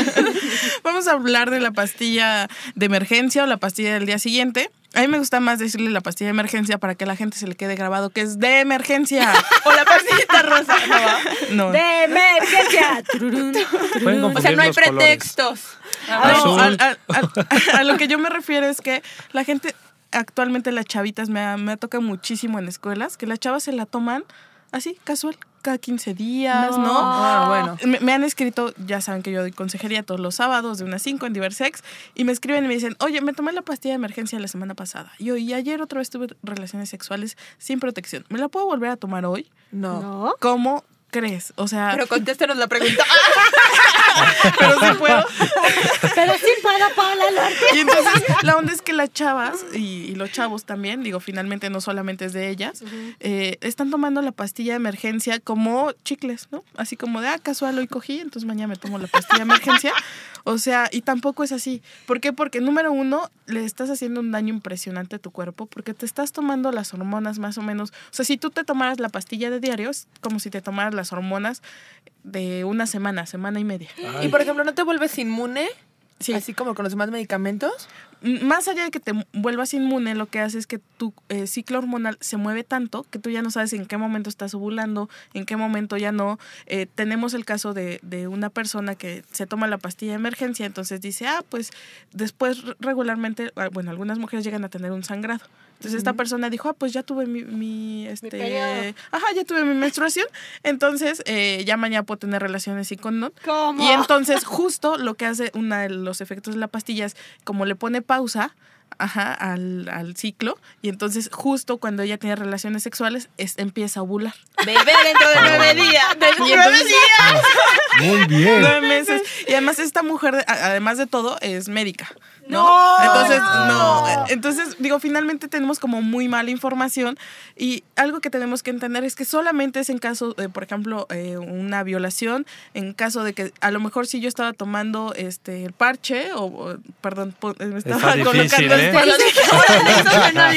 Vamos a hablar de la pastilla de emergencia o la pastilla del día siguiente. A mí me gusta más decirle la pastilla de emergencia para que a la gente se le quede grabado que es de emergencia. O la pastillita rosa, ¿no va? No. De emergencia. O sea, no hay pretextos. No, Azul. al- al- al- a, lo que yo me refiero es que la gente, actualmente las chavitas, me, ha- me ha tocado muchísimo en escuelas, que las chavas se la toman así, casual, cada 15 días, ¿no? Ah, bueno. Me, me han escrito, ya saben que yo doy consejería todos los sábados de unas 5 en Diversex, y me escriben y me dicen, oye, me tomé la pastilla de emergencia la semana pasada. Y, hoy, y ayer otra vez tuve relaciones sexuales sin protección. ¿Me la puedo volver a tomar hoy? No. ¿No? ¿Cómo crees? O sea, Pero contéstanos la pregunta. pero sí puedo. Pero sí puedo, Luarte. Y entonces la onda es que las chavas y, y los chavos también, digo, finalmente no solamente es de ellas, eh, están tomando la pastilla de emergencia como chicles, ¿no? Así como de, ah, casual, hoy cogí, entonces mañana me tomo la pastilla de emergencia. O sea, y tampoco es así. ¿Por qué? Porque número uno, le estás haciendo un daño impresionante a tu cuerpo porque te estás tomando las hormonas más o menos. O sea, si tú te tomaras la pastilla de diario, es como si te tomaras las hormonas de una semana, semana y media. Y por ejemplo, ¿no te vuelves inmune? Sí. Así como con los demás medicamentos. Más allá de que te vuelvas inmune, lo que hace es que tu eh, ciclo hormonal se mueve tanto que tú ya no sabes en qué momento estás ovulando, en qué momento ya no. Eh, tenemos el caso de, de una persona que se toma la pastilla de emergencia, entonces dice, ah, pues después regularmente, ah, bueno, algunas mujeres llegan a tener un sangrado. Entonces esta persona dijo, ah, pues ya tuve mi, mi, este, ajá, ya tuve mi menstruación, entonces eh, ya mañana puedo tener relaciones sin condón. ¿Cómo? Y entonces justo lo que hace uno de los efectos de la pastilla es como le pone pausa ajá, al, al ciclo y entonces justo cuando ella tiene relaciones sexuales es, empieza a ovular. Bebé dentro de nueve días. De Y nueve días. Muy bien. Nueve meses. Y además esta mujer, además de todo, es médica. ¿No? No. Entonces, no. Entonces, digo, finalmente tenemos como muy mala información y algo que tenemos que entender es que solamente es en caso de, por ejemplo, eh, una violación, en caso de que a lo mejor si yo estaba tomando este el parche o, o, perdón, po- me estaba difícil, colocando ¿eh? el te la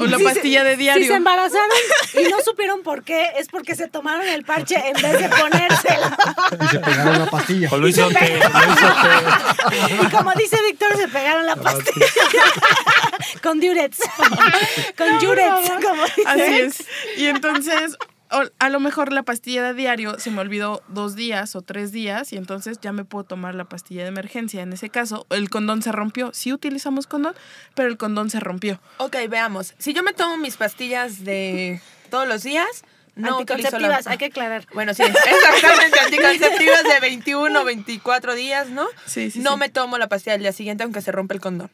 o la Si pastilla de diario. Si se embarazaron y no supieron por qué, es porque se tomaron el parche en vez de ponérselo. Y se pegaron la pastilla. O lo hizo té, lo hizo. Y como dice Víctor, se pegaron la pastilla. Con diurets. Con diurets, como dice. Así es. Y entonces, o- a lo mejor la pastilla de diario se me olvidó dos días o tres días y entonces ya me puedo tomar la pastilla de emergencia. En ese caso, el condón se rompió. Sí utilizamos condón, pero el condón se rompió. Ok, veamos. Si yo me tomo mis pastillas de todos los días, no Anticonceptivas, la... hay que aclarar. Bueno, sí, exactamente, anticonceptivas de 21 o 24 días, ¿no? Sí, sí, no sí. me tomo la pastilla al día siguiente aunque se rompe el condón.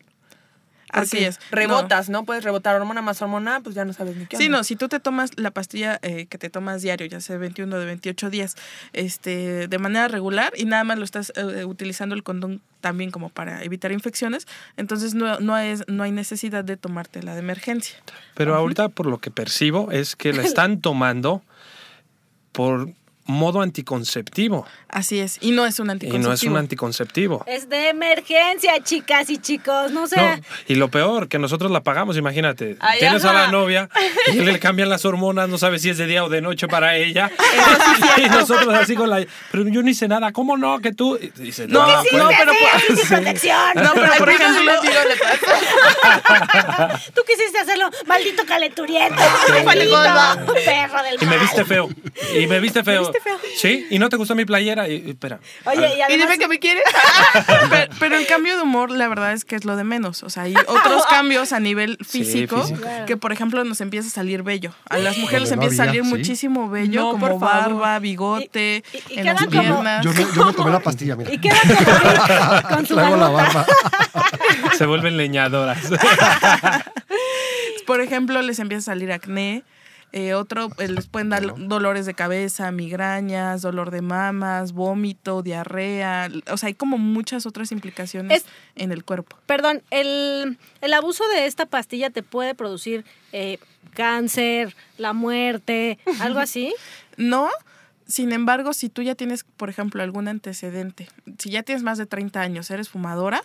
Así es. Rebotas, ¿no? Puedes rebotar hormona más hormona, pues ya no sabes ni qué Sí, onda. no, si tú te tomas la pastilla eh, que te tomas diario, ya sea de 21 o de 28 días, este, de manera regular y nada más lo estás eh, utilizando el condón también como para evitar infecciones, entonces no, no, es, no hay necesidad de tomarte la de emergencia. Pero ahorita por lo que percibo es que la están tomando por modo anticonceptivo. Así es, y no es un Y anticonceptivo. no es un anticonceptivo. Es de emergencia, chicas y chicos. No sé. No, y lo peor, que nosotros la pagamos, imagínate. Ay, Tienes a la novia y le cambian las hormonas, no sabes si es de día o de noche para ella. y nosotros así con la... Pero yo no hice nada, ¿cómo no? Que tú... Y dice, No, no, no, pero Sí, por, protección. no, pero por ejemplo. Tú quisiste hacerlo, maldito calenturiento. Vale, Maldito perro del Y me viste feo. Y me viste feo. viste feo. Sí, y no te gustó mi playera. Y, y espera. Oye, y Y además, dime que me quieres. pero, pero el cambio de humor, la verdad es que es lo de menos. O sea, hay otros cambios a nivel Sí, físico, que, por ejemplo, nos empieza a salir vello. A las mujeres les empieza a salir sí. muchísimo vello, No, como por barba, bigote, Y- y- y en las como- piernas. Yo me, yo me tomé la pastilla, mira. y queda como con su la barba. Se vuelven leñadoras. Por ejemplo, les empieza a salir acné. Eh, otro, eh, les pueden dar dolores de cabeza, migrañas, dolor de mamas, vómito, diarrea. O sea, hay como muchas otras implicaciones Es- en el cuerpo. Perdón, el, el abuso de esta pastilla te puede producir eh, cáncer, la muerte, algo así. No, sin embargo, si tú ya tienes, por ejemplo, algún antecedente, si ya tienes más de 30 años, eres fumadora,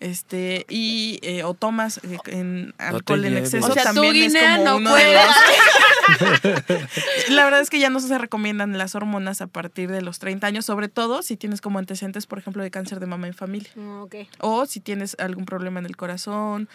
este, y eh, o tomas eh, en alcohol en exceso, O sea, tú, también es como no uno de puedes. los- La verdad es que ya no se recomiendan las hormonas a partir de los 30 años, sobre todo si tienes como antecedentes, por ejemplo, de cáncer de mama en familia. Ok. O si tienes algún problema en el corazón,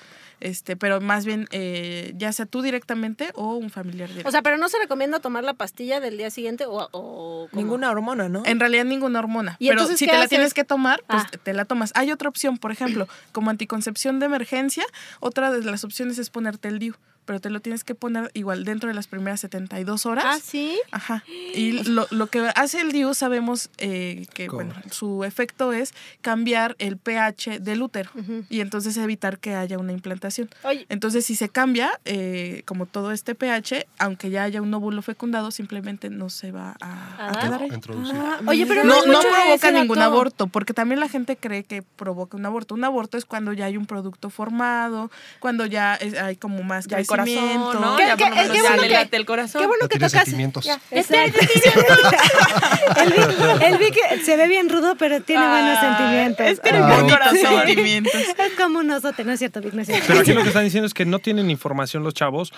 este, pero más bien eh, ya sea tú directamente o un familiar directo. O sea, pero no se recomienda tomar la pastilla del día siguiente o... o. Ninguna hormona, ¿no? En realidad ninguna hormona. ¿Y pero entonces si te la tienes que tomar, pues Ah. te la tomas. Hay otra opción, por ejemplo, como anticoncepción de emergencia. Otra de las opciones es ponerte el DIU, pero te lo tienes que poner igual dentro de las primeras 72 horas. Ah, sí. Ajá. Y lo, lo que hace el DIU sabemos eh, que ¿Cómo? bueno, su efecto es cambiar el pH del útero y entonces evitar que haya una implantación. Oye, Entonces, si se cambia, eh, como todo este pH, aunque ya haya un óvulo fecundado, simplemente no se va a, ¿Ah? a quedar ahí. Introducir. oye, pero No, no provoca ningún dato. aborto, porque también la gente cree que provoca un aborto. Un aborto es cuando ya hay un producto formado, cuando ya es- hay como más Ya. Corazón, ¿no? ¿Qué- bueno le que- late el corazón. Qué bueno que tiene tocas. sentimientos. Exacto. el, Vic, el Vic se ve bien rudo, pero tiene buenos sentimientos. es que eres Ah. corazón. sentimientos. Es como un osote, no es cierto, Vic, no es cierto. Pero aquí lo que están diciendo es que no tienen información los chavos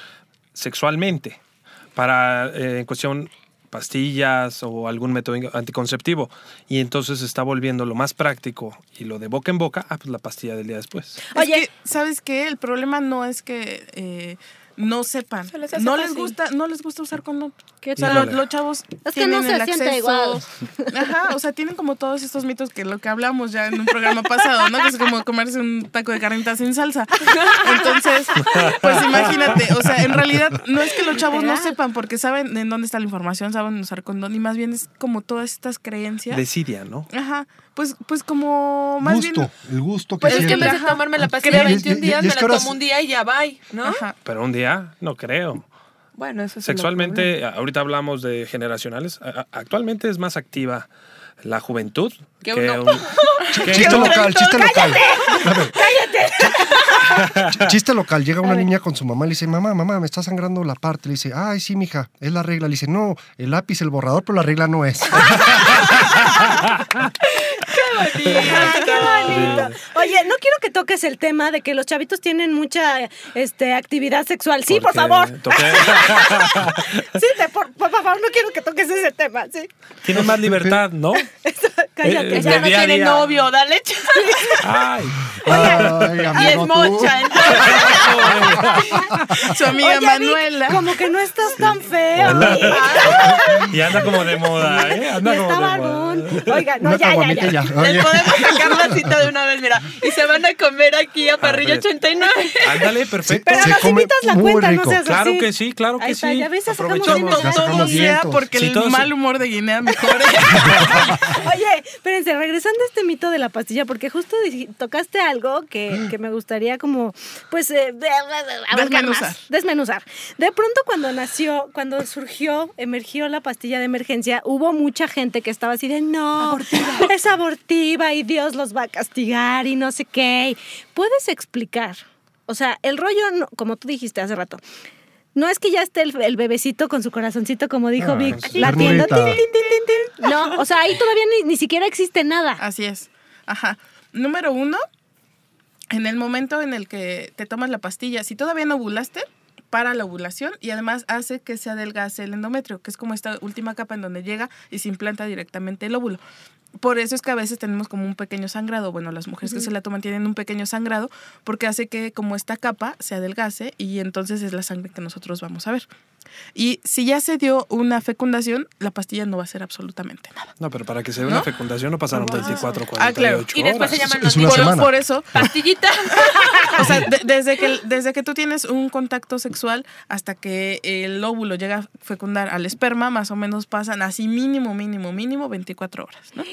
sexualmente para, eh, en cuestión, pastillas o algún método anticonceptivo. Y entonces está volviendo lo más práctico y lo de boca en boca, ah, pues la pastilla del día después. Oye, Oye. ¿sabes qué? El problema no es que eh, no sepan. Se les hace no les gusta, no les gusta usar condón. ¿Qué O sea, los chavos Es que tienen no se el acceso. igual. Ajá, o sea, tienen como todos estos mitos que lo que hablamos ya en un programa pasado, ¿no? Que es como comerse un taco de carnitas sin salsa. Entonces, pues imagínate, o sea, en realidad no es que los chavos no sepan porque saben en dónde está la información, saben usar condón y más bien es como todas estas creencias. Desidia, ¿no? Ajá, pues pues como más gusto, bien el gusto que Pues es que en vez de tomarme la pastilla Creo- 21 y- y- días, y me la tomo un día y ya bye, ¿no? Ajá. Pero un día, no creo. Bueno, eso es Sexualmente, ahorita hablamos de generacionales, actualmente es más activa la juventud Que que, uno. un- que Chiste un- local, chiste local. ¡Cállate! Chiste local. Llega una niña con su mamá y le dice, mamá, mamá, me está sangrando la parte. Le dice, ay, sí, mija, es la regla. Le dice, no, el lápiz, el borrador, pero la regla no es. Ay, qué bonito. Oye, no quiero que toques el tema de que los chavitos tienen mucha este, actividad sexual. Sí, por favor. toqué- Sí, te- por, por favor, no quiero que toques ese tema. Sí. Tiene más libertad, ¿no? Cállate. Eh, Es que no tiene día. novio, dale chance. Ay, Ay, Y es mocha, entonces. Su amiga Oye, Vic, Manuela. como que no estás tan feo. y anda como de moda, ¿eh? Anda como Está de barbón. moda. Oiga, no, Una ya, ya, ya. ya. Oye. Les podemos sacar la cita de una vez, mira. Y se van a comer aquí a Parrilla pues. 89. Ándale, perfecto. Pero Se nos come invitas la cuenta, rico. no seas Claro así. que sí, claro que Ahí está, sí. ya ves, Aprovechamos. Todo sea porque Sí, el mal humor de Guinea mejore. Oye, espérense, regresando a este mito de la pastilla, porque justo tocaste algo que, que me gustaría como, pues, eh, Desmenuzar. más, desmenuzar. De pronto cuando nació, cuando surgió, emergió la pastilla de emergencia, hubo mucha gente que estaba así de, no, es abortiva y Dios los va a castigar y no sé qué. ¿Puedes explicar? O sea, el rollo, no- como tú dijiste hace rato, no es que ya esté el, el bebecito con su corazoncito, como dijo Ah, Vic, latiendo. tin, tin, tin. No, o sea, ahí todavía ni, ni siquiera existe nada. Así es. Ajá. Número uno, en el momento en el que te tomas la pastilla, si todavía no ovulaste, para la ovulación y además hace que se adelgace el endometrio, que es como esta última capa en donde llega y se implanta directamente el óvulo. Por eso es que a veces tenemos como un pequeño sangrado. Bueno, las mujeres que se la toman tienen un pequeño sangrado porque hace que como esta capa se adelgace y entonces es la sangre que nosotros vamos a ver. Y si ya se dio una fecundación, la pastilla no va a hacer absolutamente nada. No, pero para que se dé una fecundación no pasaron 24, 48 Ah, claro. Y después se horas. llaman Es los una niños. Por, semana. por eso, Pastillita. o sea, de- desde, que, desde que tú tienes un contacto sexual hasta que el óvulo llega a fecundar al esperma, más o menos pasan así mínimo, mínimo, mínimo 24 horas, ¿no?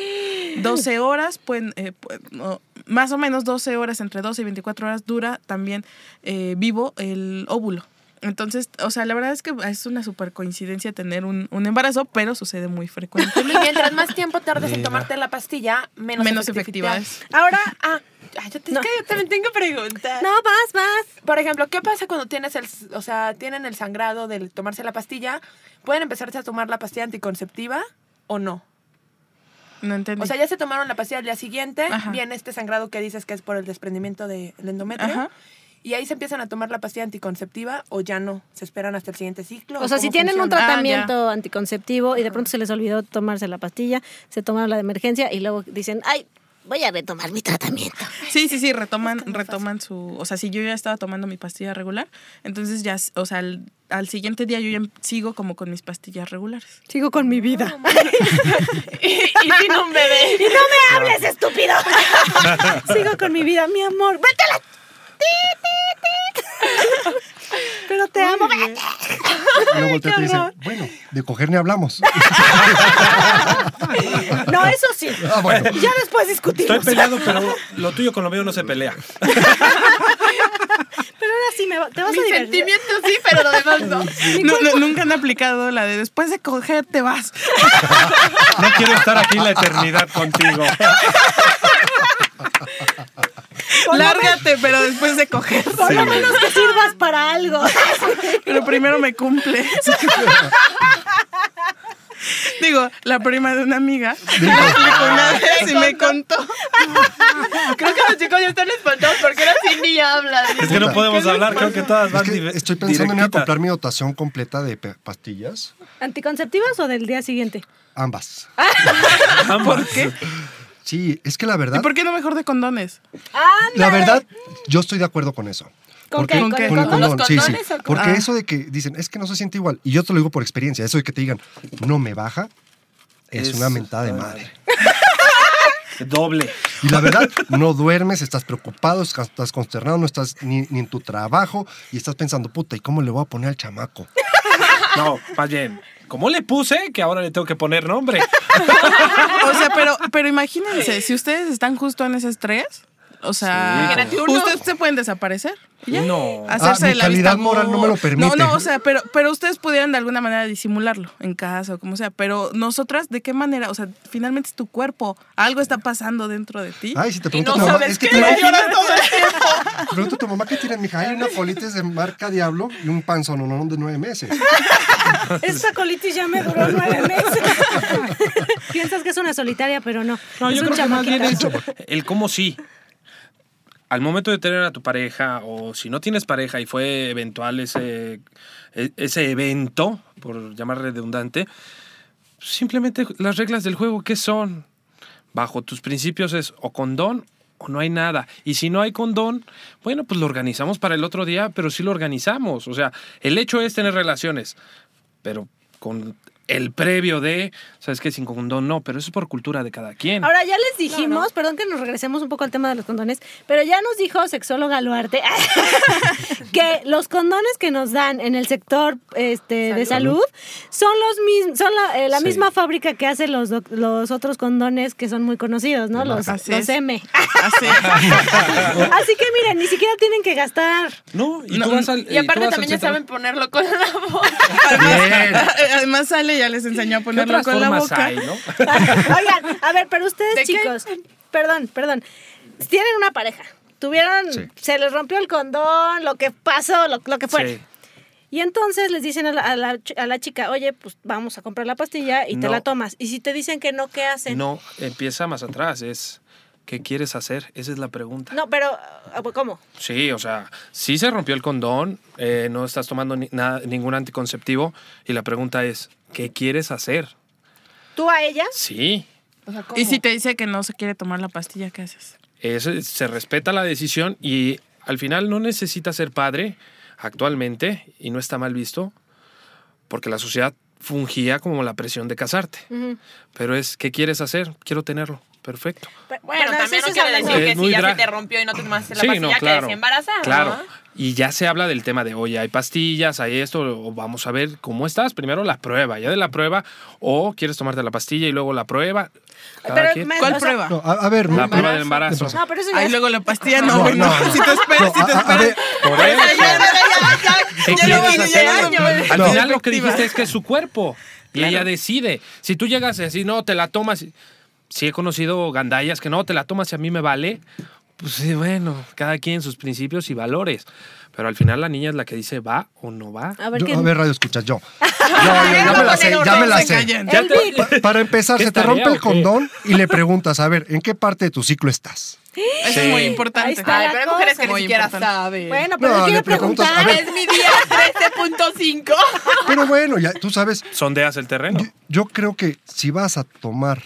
12 horas, pueden, eh, no, más o menos 12 horas, entre 12 y 24 horas dura también eh, vivo el óvulo. Entonces, o sea, la verdad es que es una super coincidencia tener un, un embarazo, pero sucede muy frecuente. Y mientras más tiempo tardes en tomarte la pastilla, menos, Menos efectiva es. Ahora, Ah, ay, yo, te- es que yo también tengo preguntas. no, vas, vas. Por ejemplo, ¿qué pasa cuando tienes el, o sea, tienen el sangrado de tomarse la pastilla? ¿Pueden empezarse a tomar la pastilla anticonceptiva o no? No entendí. O sea, ya se tomaron la pastilla al día siguiente, Ajá. viene este sangrado que dices que es por el desprendimiento del endometrio. Ajá. Y ahí se empiezan a tomar la pastilla anticonceptiva o ya no, se esperan hasta el siguiente ciclo. O sea, si ¿Cómo tienen un funciona? tratamiento anticonceptivo y de pronto se les olvidó tomarse la pastilla, se tomaron la de emergencia y luego dicen, ay, voy a retomar mi tratamiento. Sí, sí, sí, retoman, retoman su. O sea, si yo ya estaba tomando mi pastilla regular, entonces ya, o sea, al, al siguiente día yo ya sigo como con mis pastillas regulares. Sigo con mi vida. y, y sin un bebé. ¡Y no me hables, estúpido! Sigo con mi vida, mi amor. ¡Vete a la... ti, ti, ti! Pero te amo, vete. Y luego te dice, bueno, de coger ni hablamos. No, eso sí. Ah, bueno. Ya después discutimos. Estoy peleado, pero lo tuyo con lo mío no se pelea. Pero ahora sí me va- te vas Mis a divertir. sentimientos sí, pero lo demás no. No, no, nunca han aplicado la de después de coger te vas. No quiero estar aquí la eternidad contigo. Lárgate, pero después de coger. Por lo menos que sirvas para algo. Pero primero me cumple. Digo, la prima de una amiga me explicó una vez y me contó. Creo que los chicos ya están espantados porque ahora sí ni hablan. Es que no podemos hablar, creo que todas Es van que dire- estoy pensando en ir a directitas. comprar mi dotación completa de pastillas. ¿Anticonceptivas o del día siguiente? Ambas. Ambas. ¿Por qué? Sí, es que la ¿Y verdad, por qué no mejor de condones? la verdad, yo estoy de acuerdo con eso. ¿Con Porque- qué? ¿Con ¿Con qué? el Con el condón? condón, ¿Los sí, sí. Porque Ah. eso de que dicen, es que no se siente igual. Y yo te lo digo por experiencia. Eso de que te digan, no me baja, es, Es- una mentada de madre. Doble. Y la verdad, no duermes, estás preocupado, estás consternado, no estás ni, ni en tu trabajo y estás pensando, puta, ¿y cómo le voy a poner al chamaco? No, más bien. ¿Cómo le puse que ahora le tengo que poner nombre? O sea, pero, pero imagínense, si ustedes están justo en ese estrés, o sea, Sí, ustedes se pueden desaparecer. y ya. No. Hacerse Ah, mi la calidad vista moral no me lo permite. No, no, o sea, pero, pero ustedes pudieran de alguna manera disimularlo en casa o como sea. Pero nosotras, ¿de qué manera? O sea, finalmente es tu cuerpo. Algo está pasando dentro de ti. Ay, si te Y pregunto no a tu mamá, sabes es que qué, te lloras todo el tiempo. Te pregunto a tu mamá qué tiene, mija. Hay una colitis de marca Diablo y un panzón no, de nueve meses. Esta colitis ya me duró nueve meses. Piensas que es una solitaria, pero no. No, es yo un creo que más bien el cómo sí. Al momento de tener a tu pareja, o si no tienes pareja y fue eventual ese, e- ese evento, por llamar redundante, simplemente las reglas del juego, ¿qué son? Bajo tus principios es o condón o no hay nada. Y si no hay condón, bueno, pues lo organizamos para el otro día, pero sí lo organizamos. O sea, el hecho es tener relaciones, pero con el previo de, ¿sabes qué? Sin condón no, pero eso es por cultura de cada quien. Ahora ya les dijimos, perdón que nos regresemos un poco al tema de los condones, pero ya nos dijo sexóloga Luarte que los condones que nos dan en el sector este, de salud son los mismos, son la, eh, la Sí. misma fábrica que hace los, los otros condones que son muy conocidos, ¿no? Los, Así los. M. Así. Así que miren, ni siquiera tienen que gastar. No, y No, tú vas al. Y aparte tú vas al también ya saben ponerlo con la boca. Además sale, ya les enseñó a ¿Qué ponerlo otras con la boca. hay, no? Oigan, a ver, pero ustedes, chicos, perdón, perdón, tienen una pareja. Tuvieron, Sí. se les rompió el condón, lo que pasó, lo, lo que fuera. Sí. Y entonces les dicen a la, a la ch- a la chica, oye, pues vamos a comprar la pastilla y te la tomas. Y si te dicen que no, ¿qué hacen? No, empieza más atrás. Es. ¿Qué quieres hacer? Esa es la pregunta. No, pero, ah, ¿cómo? Sí, o sea, sí se rompió el condón, eh, no estás tomando ni- nada, ningún anticonceptivo y la pregunta es, ¿qué quieres hacer? ¿Tú a ella? Sí, Y si te dice que no se quiere tomar la pastilla, ¿qué haces? Es- se respeta la decisión y al final no necesitas ser padre actualmente y no está mal visto porque la sociedad fungía como la presión de casarte. Pero es, ¿qué quieres hacer? Quiero tenerlo. Perfecto. Pero- Bueno, pero también no es quiere decir que si muy ya se te rompió y no te tomaste la Sí, pastilla, no, claro. quedes embarazada. Claro. ¿no? Y ya se habla del tema de, oye, hay pastillas, hay esto, o vamos a ver cómo estás. Primero la prueba, ya de la prueba, o quieres tomarte la pastilla y luego la prueba. Pero me- ¿Cuál o sea, prueba? No, a, a ver, La prueba del embarazo. No, pero eso ya es- luego la pastilla no, No. Si te esperas, no, si te a- a- a esperas. ver, Por eso. Al No. final lo que dijiste es que es su cuerpo y ella decide. Si tú llegas y así, no, te la tomas. Sí he conocido gandallas que no, te la tomas y a mí me vale. Pues sí, bueno, cada quien sus principios y valores. Pero al final la niña es la que dice va o no va. A ver, Yo- a ver, radio escuchas, yo. Yo, yo, ya me la sé, ya me la sé. callan. Ya te- Pa- Para empezar, ¿Qué se te rompe el condón y le preguntas, a ver, ¿en qué parte de tu ciclo estás? Eso es muy importante. Ahí está Ay, la pero hay mujeres que ni siquiera saben. Bueno, pero No, a preguntar. ver. es mi día 13.5. Pero bueno, ya tú sabes, Sondeas el terreno. yo, yo creo que si vas a tomar,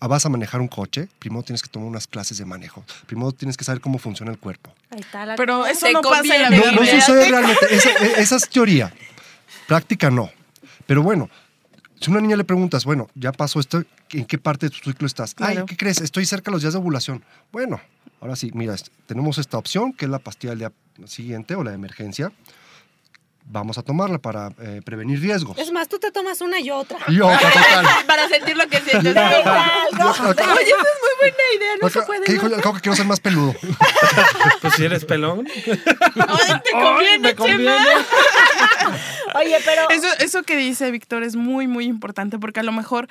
vas a manejar un coche, primero tienes que tomar unas clases de manejo. Primero tienes que saber cómo funciona el cuerpo. Ahí está la Pero cosa. eso Te no pasa en la vida No, no sucede realmente. Esa, e- esa es teoría. Práctica no. Pero bueno, si a una niña le preguntas, bueno, ya pasó esto, ¿en qué parte de tu ciclo estás? Ay, Claro. ¿qué crees? Estoy cerca de los días de ovulación. Bueno, ahora sí, mira, tenemos esta opción, que es la pastilla del día siguiente o la de emergencia. Vamos a tomarla para eh, prevenir riesgos. Es más, tú te tomas una y otra. Y otra, total. Para sentir lo que sientes. Oye, esa es muy buena idea. No se puede. ¿Qué dijo? Yo acabo que quiero ser más peludo. Pues si eres pelón. Ay, te conviene, me conviene. Chema. Oye, pero. Eso, eso que dice Víctor es muy, muy importante porque a lo mejor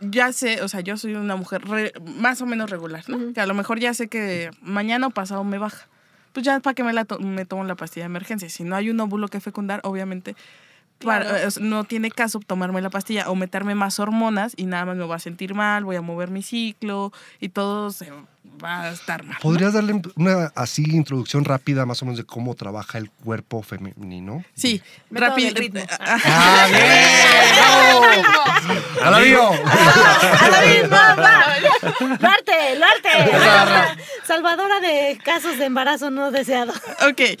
ya sé, o sea, yo soy una mujer re- más o menos regular, ¿no? Que a lo mejor ya sé que mañana o pasado me baja. Pues ya para que me, la to- me tomo la pastilla de emergencia. Si no hay un óvulo que fecundar, obviamente para- eh, no tiene caso tomarme la pastilla o meterme más hormonas y nada más me voy a sentir mal, voy a mover mi ciclo y todo se va a estar mal. ¿no? ¿Podrías darle una así introducción rápida más o menos de cómo trabaja el cuerpo femenino? Sí, rápido. del ritmo. ¡Ah, bien! ¡A la vivo! ¡A la va! ¡Larte! ¡Larte! Salvadora de casos de embarazo no deseado. Ok.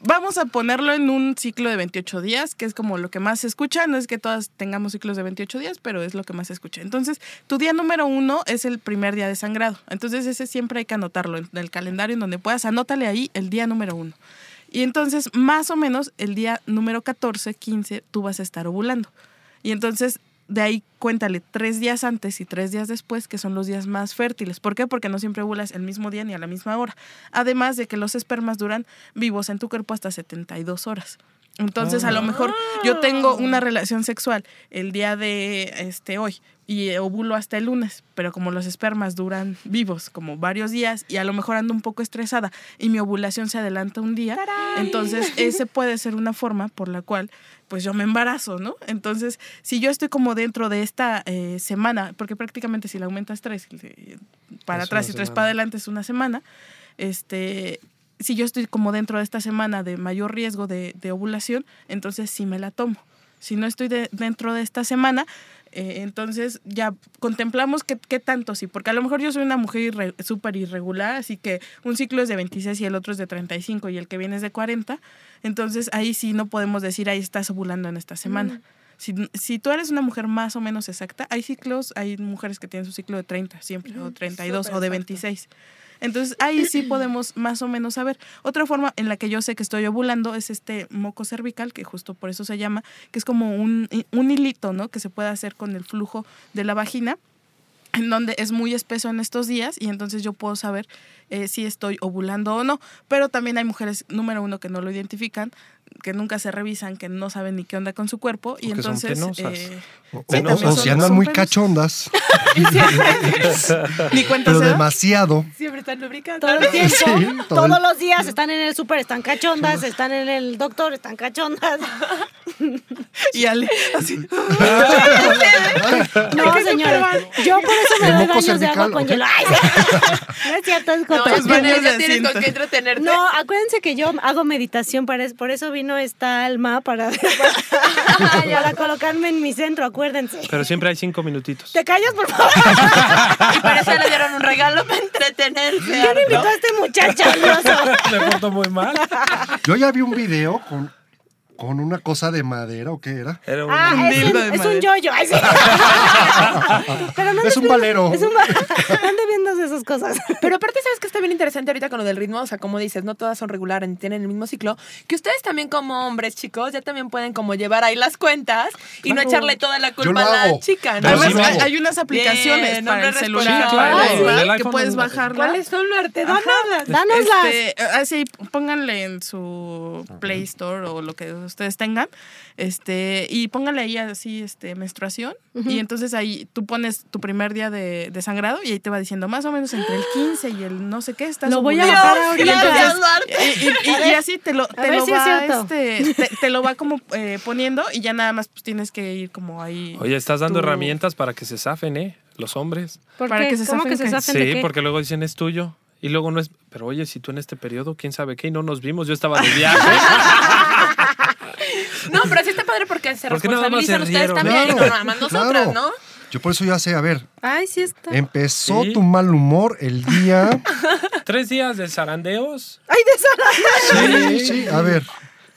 Vamos a ponerlo en un ciclo de 28 días, que es como lo que más se escucha. No es que todas tengamos ciclos de 28 días, pero es lo que más se escucha. Entonces, tu día número uno es el primer día de sangrado. Entonces, ese siempre hay que anotarlo en el calendario en donde puedas. Anótale ahí el día número uno. Y entonces, más o menos, el día número 14, 15, tú vas a estar ovulando. Y entonces, de ahí cuéntale tres días antes y tres días después, que son los días más fértiles. ¿Por qué? Porque no siempre ovulas el mismo día ni a la misma hora. Además de que los espermas duran vivos en tu cuerpo hasta 72 horas. Entonces, a lo mejor yo tengo una relación sexual el día de este hoy y ovulo hasta el lunes, pero como los espermas duran vivos como varios días y a lo mejor ando un poco estresada y mi ovulación se adelanta un día, entonces ese puede ser una forma por la cual pues yo me embarazo, ¿no? Entonces, si yo estoy como dentro de esta eh, semana, porque prácticamente si la aumentas tres eh, para Es atrás y tres semana. para adelante es una semana, este, si yo estoy como dentro de esta semana de mayor riesgo de, de ovulación, entonces sí me la tomo. Si no estoy de- dentro de esta semana, eh, entonces ya contemplamos qué, qué tanto sí, porque a lo mejor yo soy una mujer irre- súper irregular, así que un ciclo es de 26 y el otro es de 35 y el que viene es de 40, entonces ahí sí no podemos decir, ahí estás ovulando en esta semana. Si, si tú eres una mujer más o menos exacta, hay ciclos, hay mujeres que tienen su ciclo de 30 siempre, o 32 o de 26. Entonces ahí sí podemos más o menos saber. Otra forma en la que yo sé que estoy ovulando es este moco cervical, que justo por eso se llama, que es como un, un hilito, ¿no? Que se puede hacer con el flujo de la vagina en donde es muy espeso en estos días y entonces yo puedo saber eh, si estoy ovulando o no. Pero también hay mujeres, número uno, que no lo identifican, que nunca se revisan, que no saben ni qué onda con su cuerpo y son entonces... eh, O, Sí, o- o si andan muy pelos. cachondas, ni cuenta pero demasiado. Siempre están lubricando. Todo el tiempo, Sí, todo todos el- los días están en el súper, están cachondas, están en el doctor, están cachondas. Y Ale, así. No, señora, yo por eso me doy baños de agua con hielo. Ay, no es cierto, es No, es baños de con qué entretenerte. No, acuérdense que yo hago meditación, para, es- por eso vino esta alma, para, para colocarme en mi centro, acuérdense. Pero siempre hay cinco minutitos. ¿Te callas, por favor? Y para eso le dieron un regalo para entretenerse. ¿Quién invitó a este muchacho? Me porto muy mal. Yo ya vi un video con con una cosa de madera o qué era. Era un- Ah, Un es, un, de es un yoyo. Ay, sí. Pero no Es un valero. Es un ¿Dónde viendo esas cosas? Pero aparte, ¿sabes que está bien interesante ahorita con lo del ritmo? O sea, como dices, no todas son regulares ni tienen el mismo ciclo. Que ustedes también como hombres, chicos, ya también pueden como llevar ahí las cuentas y no echarle toda la culpa a la chica, ¿no? Además, sí hay, unas aplicaciones Bien, para el celular. Sí, claro, ¿verdad? del que iPhone puedes bajarla. Dánoslas. Dánoslas. Este, así, pónganle en su Play Store o lo que ustedes tengan, este, y pónganle ahí así, este, menstruación, y entonces ahí tú pones tu primer día de, de sangrado y ahí te va diciendo más o menos entre el 15 y el no sé qué estás Lo voy a Y ahorita. y, y- y- y así te lo, te lo si es va, cierto. este, te, te lo va como eh, poniendo y ya nada más pues tienes que ir como ahí. Oye, estás dando tu- herramientas para que se zafen, ¿eh? Los hombres. ¿Por Para qué? que se ¿Cómo zafen que se zafen de Sí, qué? porque luego dicen es tuyo. Y luego no es. Pero oye, si tú en este periodo, quién sabe qué, y no nos vimos, yo estaba de viaje. No, pero sí está padre porque se ¿Por qué nada más responsabilizan se ustedes rieron? también, Claro, no nada más nosotras, claro. ¿no? Yo por eso ya sé, a ver, Ay, sí está. empezó Sí. tu mal humor el día. Tres días de zarandeos. Ay, de esa Sí, sí, a ver.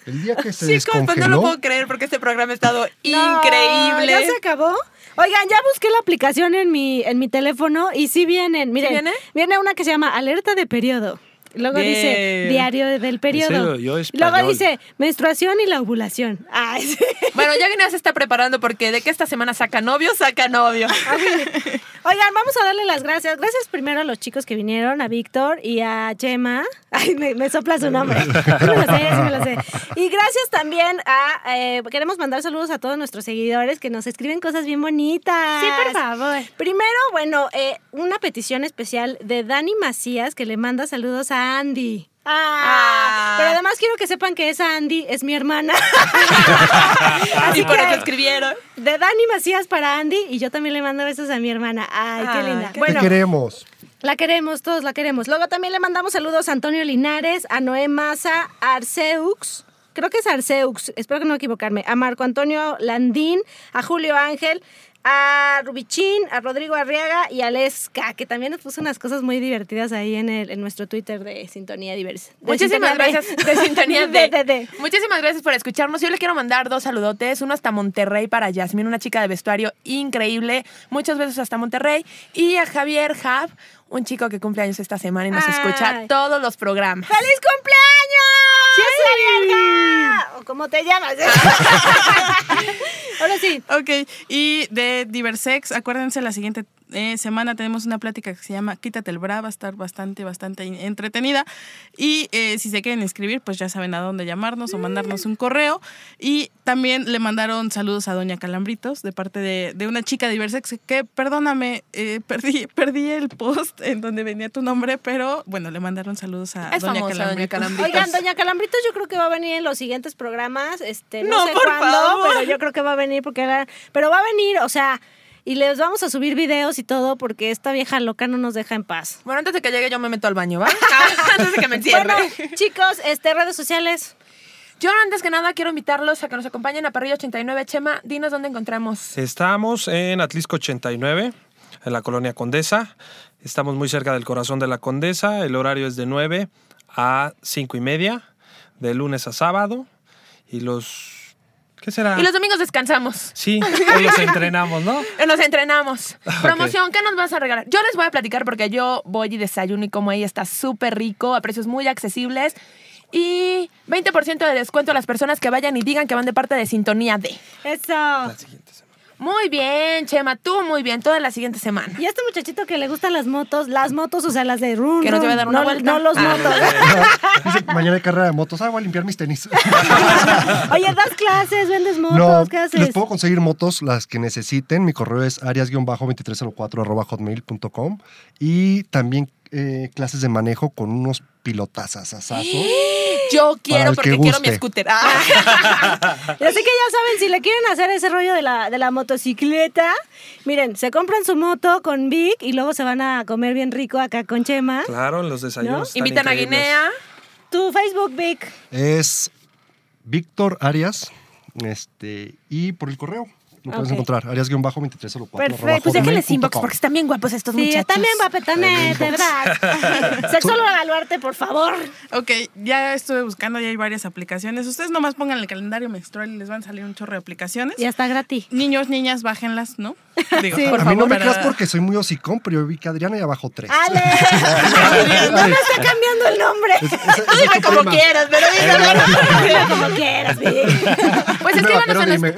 El día que se Chicos, pues no lo descongeló. puedo creer porque este programa ha estado No, increíble. ¿Ya se acabó? Oigan, ya busqué la aplicación en mi, en mi teléfono y sí vienen. Miren, viene? viene una que se llama Alerta de Periodo. Luego Bien. dice Diario del Periodo. serio? Luego dice Menstruación y la ovulación. Ay, sí. Bueno, ya Guinea se está preparando porque de que esta semana saca novio, saca novio. Oigan, vamos a darle las gracias. Gracias primero a los chicos que vinieron, a Víctor y a Chema. Ay, me, me sopla su nombre. Sí me lo sé, sí me lo sé. Y gracias también a... eh, queremos mandar saludos a todos nuestros seguidores que nos escriben cosas bien bonitas. Sí, por favor. Primero, bueno, eh, una petición especial de Dani Macías que le manda saludos a Andy. Ah, pero además quiero que sepan que esa Andy es mi hermana. Así y por que- eso escribieron. de Dani Macías para Andy y yo también le mando besos a mi hermana. Ay, qué linda. qué Te Bueno, queremos. la queremos, todos la queremos. Luego también le mandamos saludos a Antonio Linares, a Noé Maza, a Arceux, creo que es Arceux, espero que no equivocarme, a Marco Antonio Landín, a Julio Ángel, a Rubichín, a Rodrigo Arriaga y a Lesca, que también nos puso unas cosas muy divertidas ahí en, el, en nuestro Twitter de Sintonía Diversa. De Muchísimas Sintonía gracias de Sintonía de, de. de, de. Muchísimas gracias por escucharnos. Yo le quiero mandar dos saludotes. Uno hasta Monterrey para Yasmín, una chica de vestuario increíble. Muchos besos hasta Monterrey. Y a Javier Hab, un chico que cumple años esta semana y nos Ay. escucha todos los programas. ¡Feliz cumpleaños! ¿O cómo te llamas? Ahora sí. Ok, y de Diversex, acuérdense, la siguiente eh, semana tenemos una plática que se llama Quítate el bra, va a estar bastante, bastante entretenida. Y eh, si se quieren inscribir, pues ya saben a dónde llamarnos o mandarnos un correo. Y también le mandaron saludos a Doña Calambritos de parte de, de una chica de Diversex que, perdóname, eh, perdí, perdí el post en donde venía tu nombre, pero bueno, le mandaron saludos a Es Doña famosa Doña Calambritos. Calambritos. Oigan, Doña Calambritos yo creo que va a venir en los siguientes programas. Este, no, No, sé por cuándo, favor. pero yo creo que va a venir porque era- pero va a venir, o sea, y les vamos a subir videos y todo porque esta vieja loca no nos deja en paz. Bueno, antes de que llegue yo me meto al baño, ¿va? antes de que me encierre. Bueno, chicos, este redes sociales. Yo antes que nada quiero invitarlos a que nos acompañen a Parrilla 89. Chema, dinos dónde encontramos. Estamos en Atlisco 89, en la colonia Condesa. Estamos muy cerca del corazón de la Condesa. El horario es de 9 a 5 y media, de lunes a sábado. Y los. ¿Qué será? Y los domingos descansamos. Sí, hoy los entrenamos, ¿no? Nos entrenamos. Promoción, ¿qué nos vas a regalar? Yo les voy a platicar porque yo voy y desayuno y como ahí está súper rico, a precios muy accesibles. Y 20% de descuento a las personas que vayan y digan que van de parte de Sintonía D. Eso. Muy bien, Chema, tú muy bien, toda la siguiente semana. Y a este muchachito que le gustan las motos, las motos, o sea, las de run, Que no te va a dar una no, vuelta. no los Ah. motos. Dice, mañana hay carrera de motos. Ah, voy a limpiar mis tenis. Oye, das clases, vendes motos, no, ¿qué haces? les puedo conseguir motos las que necesiten. Mi correo es arias-2304 arroba hotmail.com y también eh, clases de manejo con unos pilotazas Yo quiero porque que quiero mi scooter. Ah. Así que ya saben, si le quieren hacer ese rollo de la, de la motocicleta, miren, se compran su moto con Vic y luego se van a comer bien rico acá con Chema. Claro, los desayunos. están Invitan a. Guinea. Tu Facebook, Vic. Es Víctor Arias este, y por el correo Me puedes Ok. encontrar. Arias-2304. Perfecto. Pues déjenles inbox porque están bien guapos estos Sí, muchachos. también guapetones, de verdad. Sexóloga Galuarte, por favor. Ok, ya estuve buscando, ya hay varias aplicaciones. Ustedes nomás pongan el calendario menstrual y les van a salir un chorro de aplicaciones. Ya está gratis. Niños, niñas, bájenlas, ¿no? Digo, Sí. por a mí no favor, me para- creas porque soy muy hocicón, pero yo vi que Adriana ya bajó tres. Ale, no me está cambiando el nombre. Es Dime como prima. quieras, pero Dime como quieras. Pues escríbanos en dime.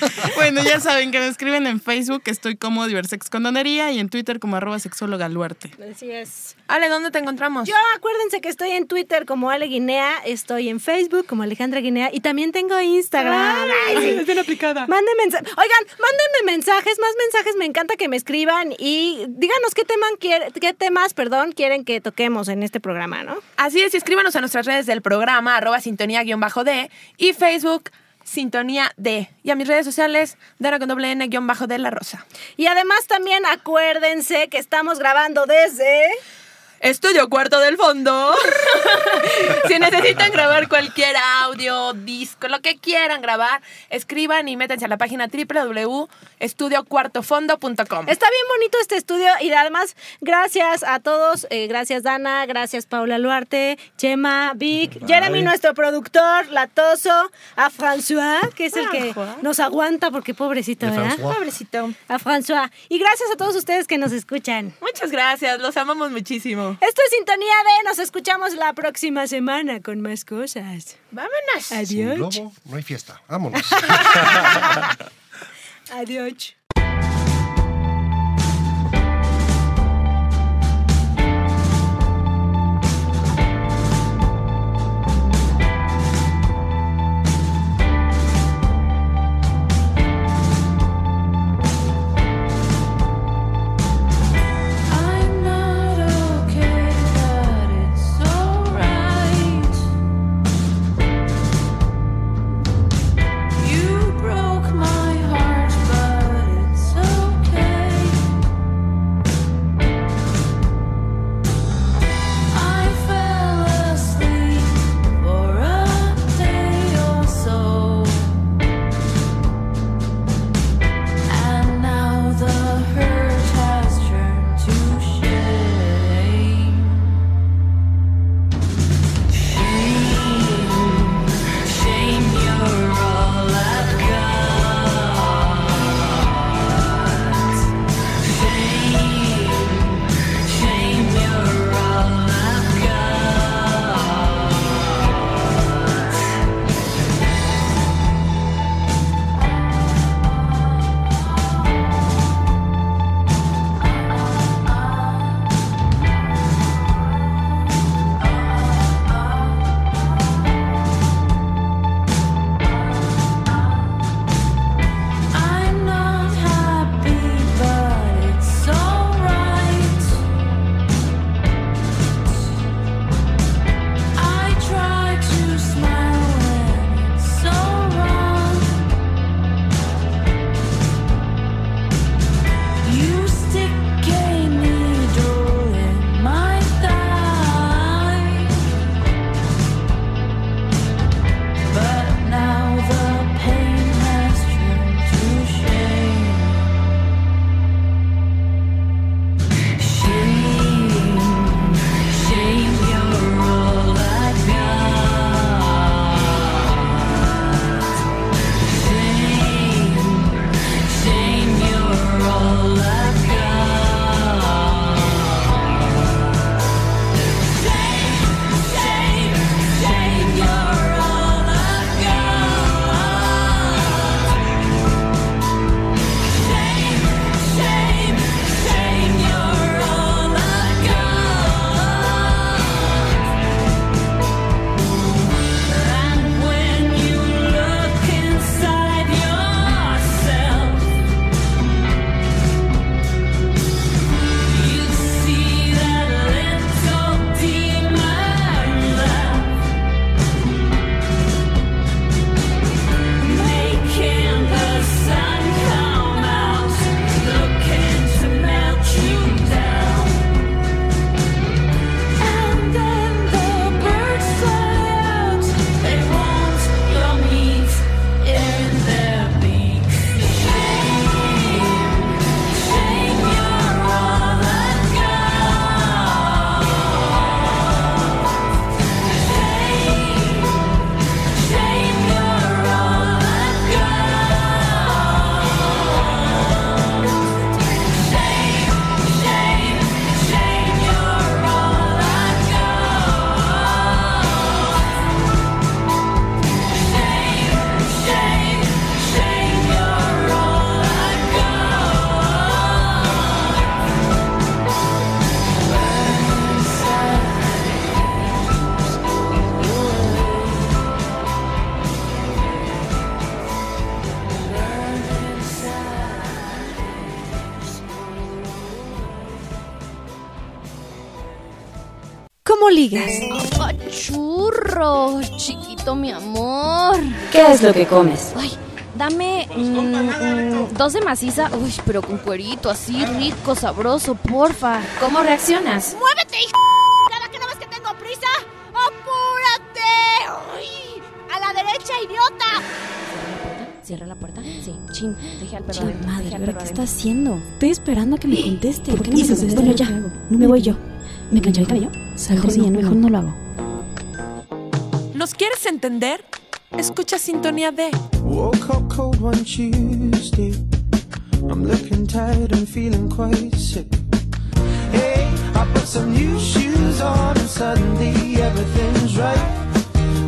Bueno, ya saben que me escriben en Facebook, estoy como Diversex Condonería y en Twitter como arroba sexóloga Luarte. Así es. Ale, ¿dónde te encontramos? Yo acuérdense que estoy en Twitter como Ale Guinea, estoy en Facebook como Alejandra Guinea y también tengo Instagram. Ay, sí. es bien aplicada. Mándenme mensa- Oigan, mándenme mensajes, más mensajes, me encanta que me escriban y díganos qué, tema quiere- qué temas perdón, quieren que toquemos en este programa, ¿no? Así es, y escríbanos a nuestras redes del programa, arroba sintonía-d y Facebook, sintonía D. Y a mis redes sociales, Dana con doble N guion bajo de la Rosa. Y además también acuérdense que estamos grabando desde... Estudio Cuarto del Fondo. si necesitan grabar cualquier audio, disco, lo que quieran grabar, escriban y métanse a la página www.estudiocuartofondo.com. Está bien bonito este estudio y además gracias a todos, eh, gracias Dana, gracias Paula Luarte, Chema, Vic, Jeremy nuestro productor, Latoso, a François, que es el que nos aguanta porque pobrecito, ¿verdad? Pobrecito. A François. Y gracias a todos ustedes que nos escuchan. Muchas gracias, los amamos muchísimo. Esto es Sintonía de, nos escuchamos la próxima semana con más cosas. Vámonos. Sin Adiós. globo no hay fiesta. Vámonos. Adiós. Es lo que comes? Ay, dame mm, mm, dos de maciza, uy, pero con cuerito, así rico, sabroso, porfa. ¿Cómo reaccionas? ¡Muévete, hijo! ¿Cada que no ves que tengo prisa? ¡Apúrate! ¡Ay! ¡A la derecha, idiota! ¿Cierra la puerta? Sí. Chin, dejé al perro Chin, madre, al ¿ahora perro qué está haciendo? Estoy esperando a que me conteste. ¿Por qué no me esto? Bueno, ya. Me voy yo. ¿Me plancho el cabello? Mejor sí, mejor no lo hago. ¿Nos quieres entender? Escucha sintonía de. Woke up cold one Tuesday. I'm looking tired and feeling quite sick. Hey, I put some new shoes on and suddenly everything's right.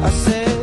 I said.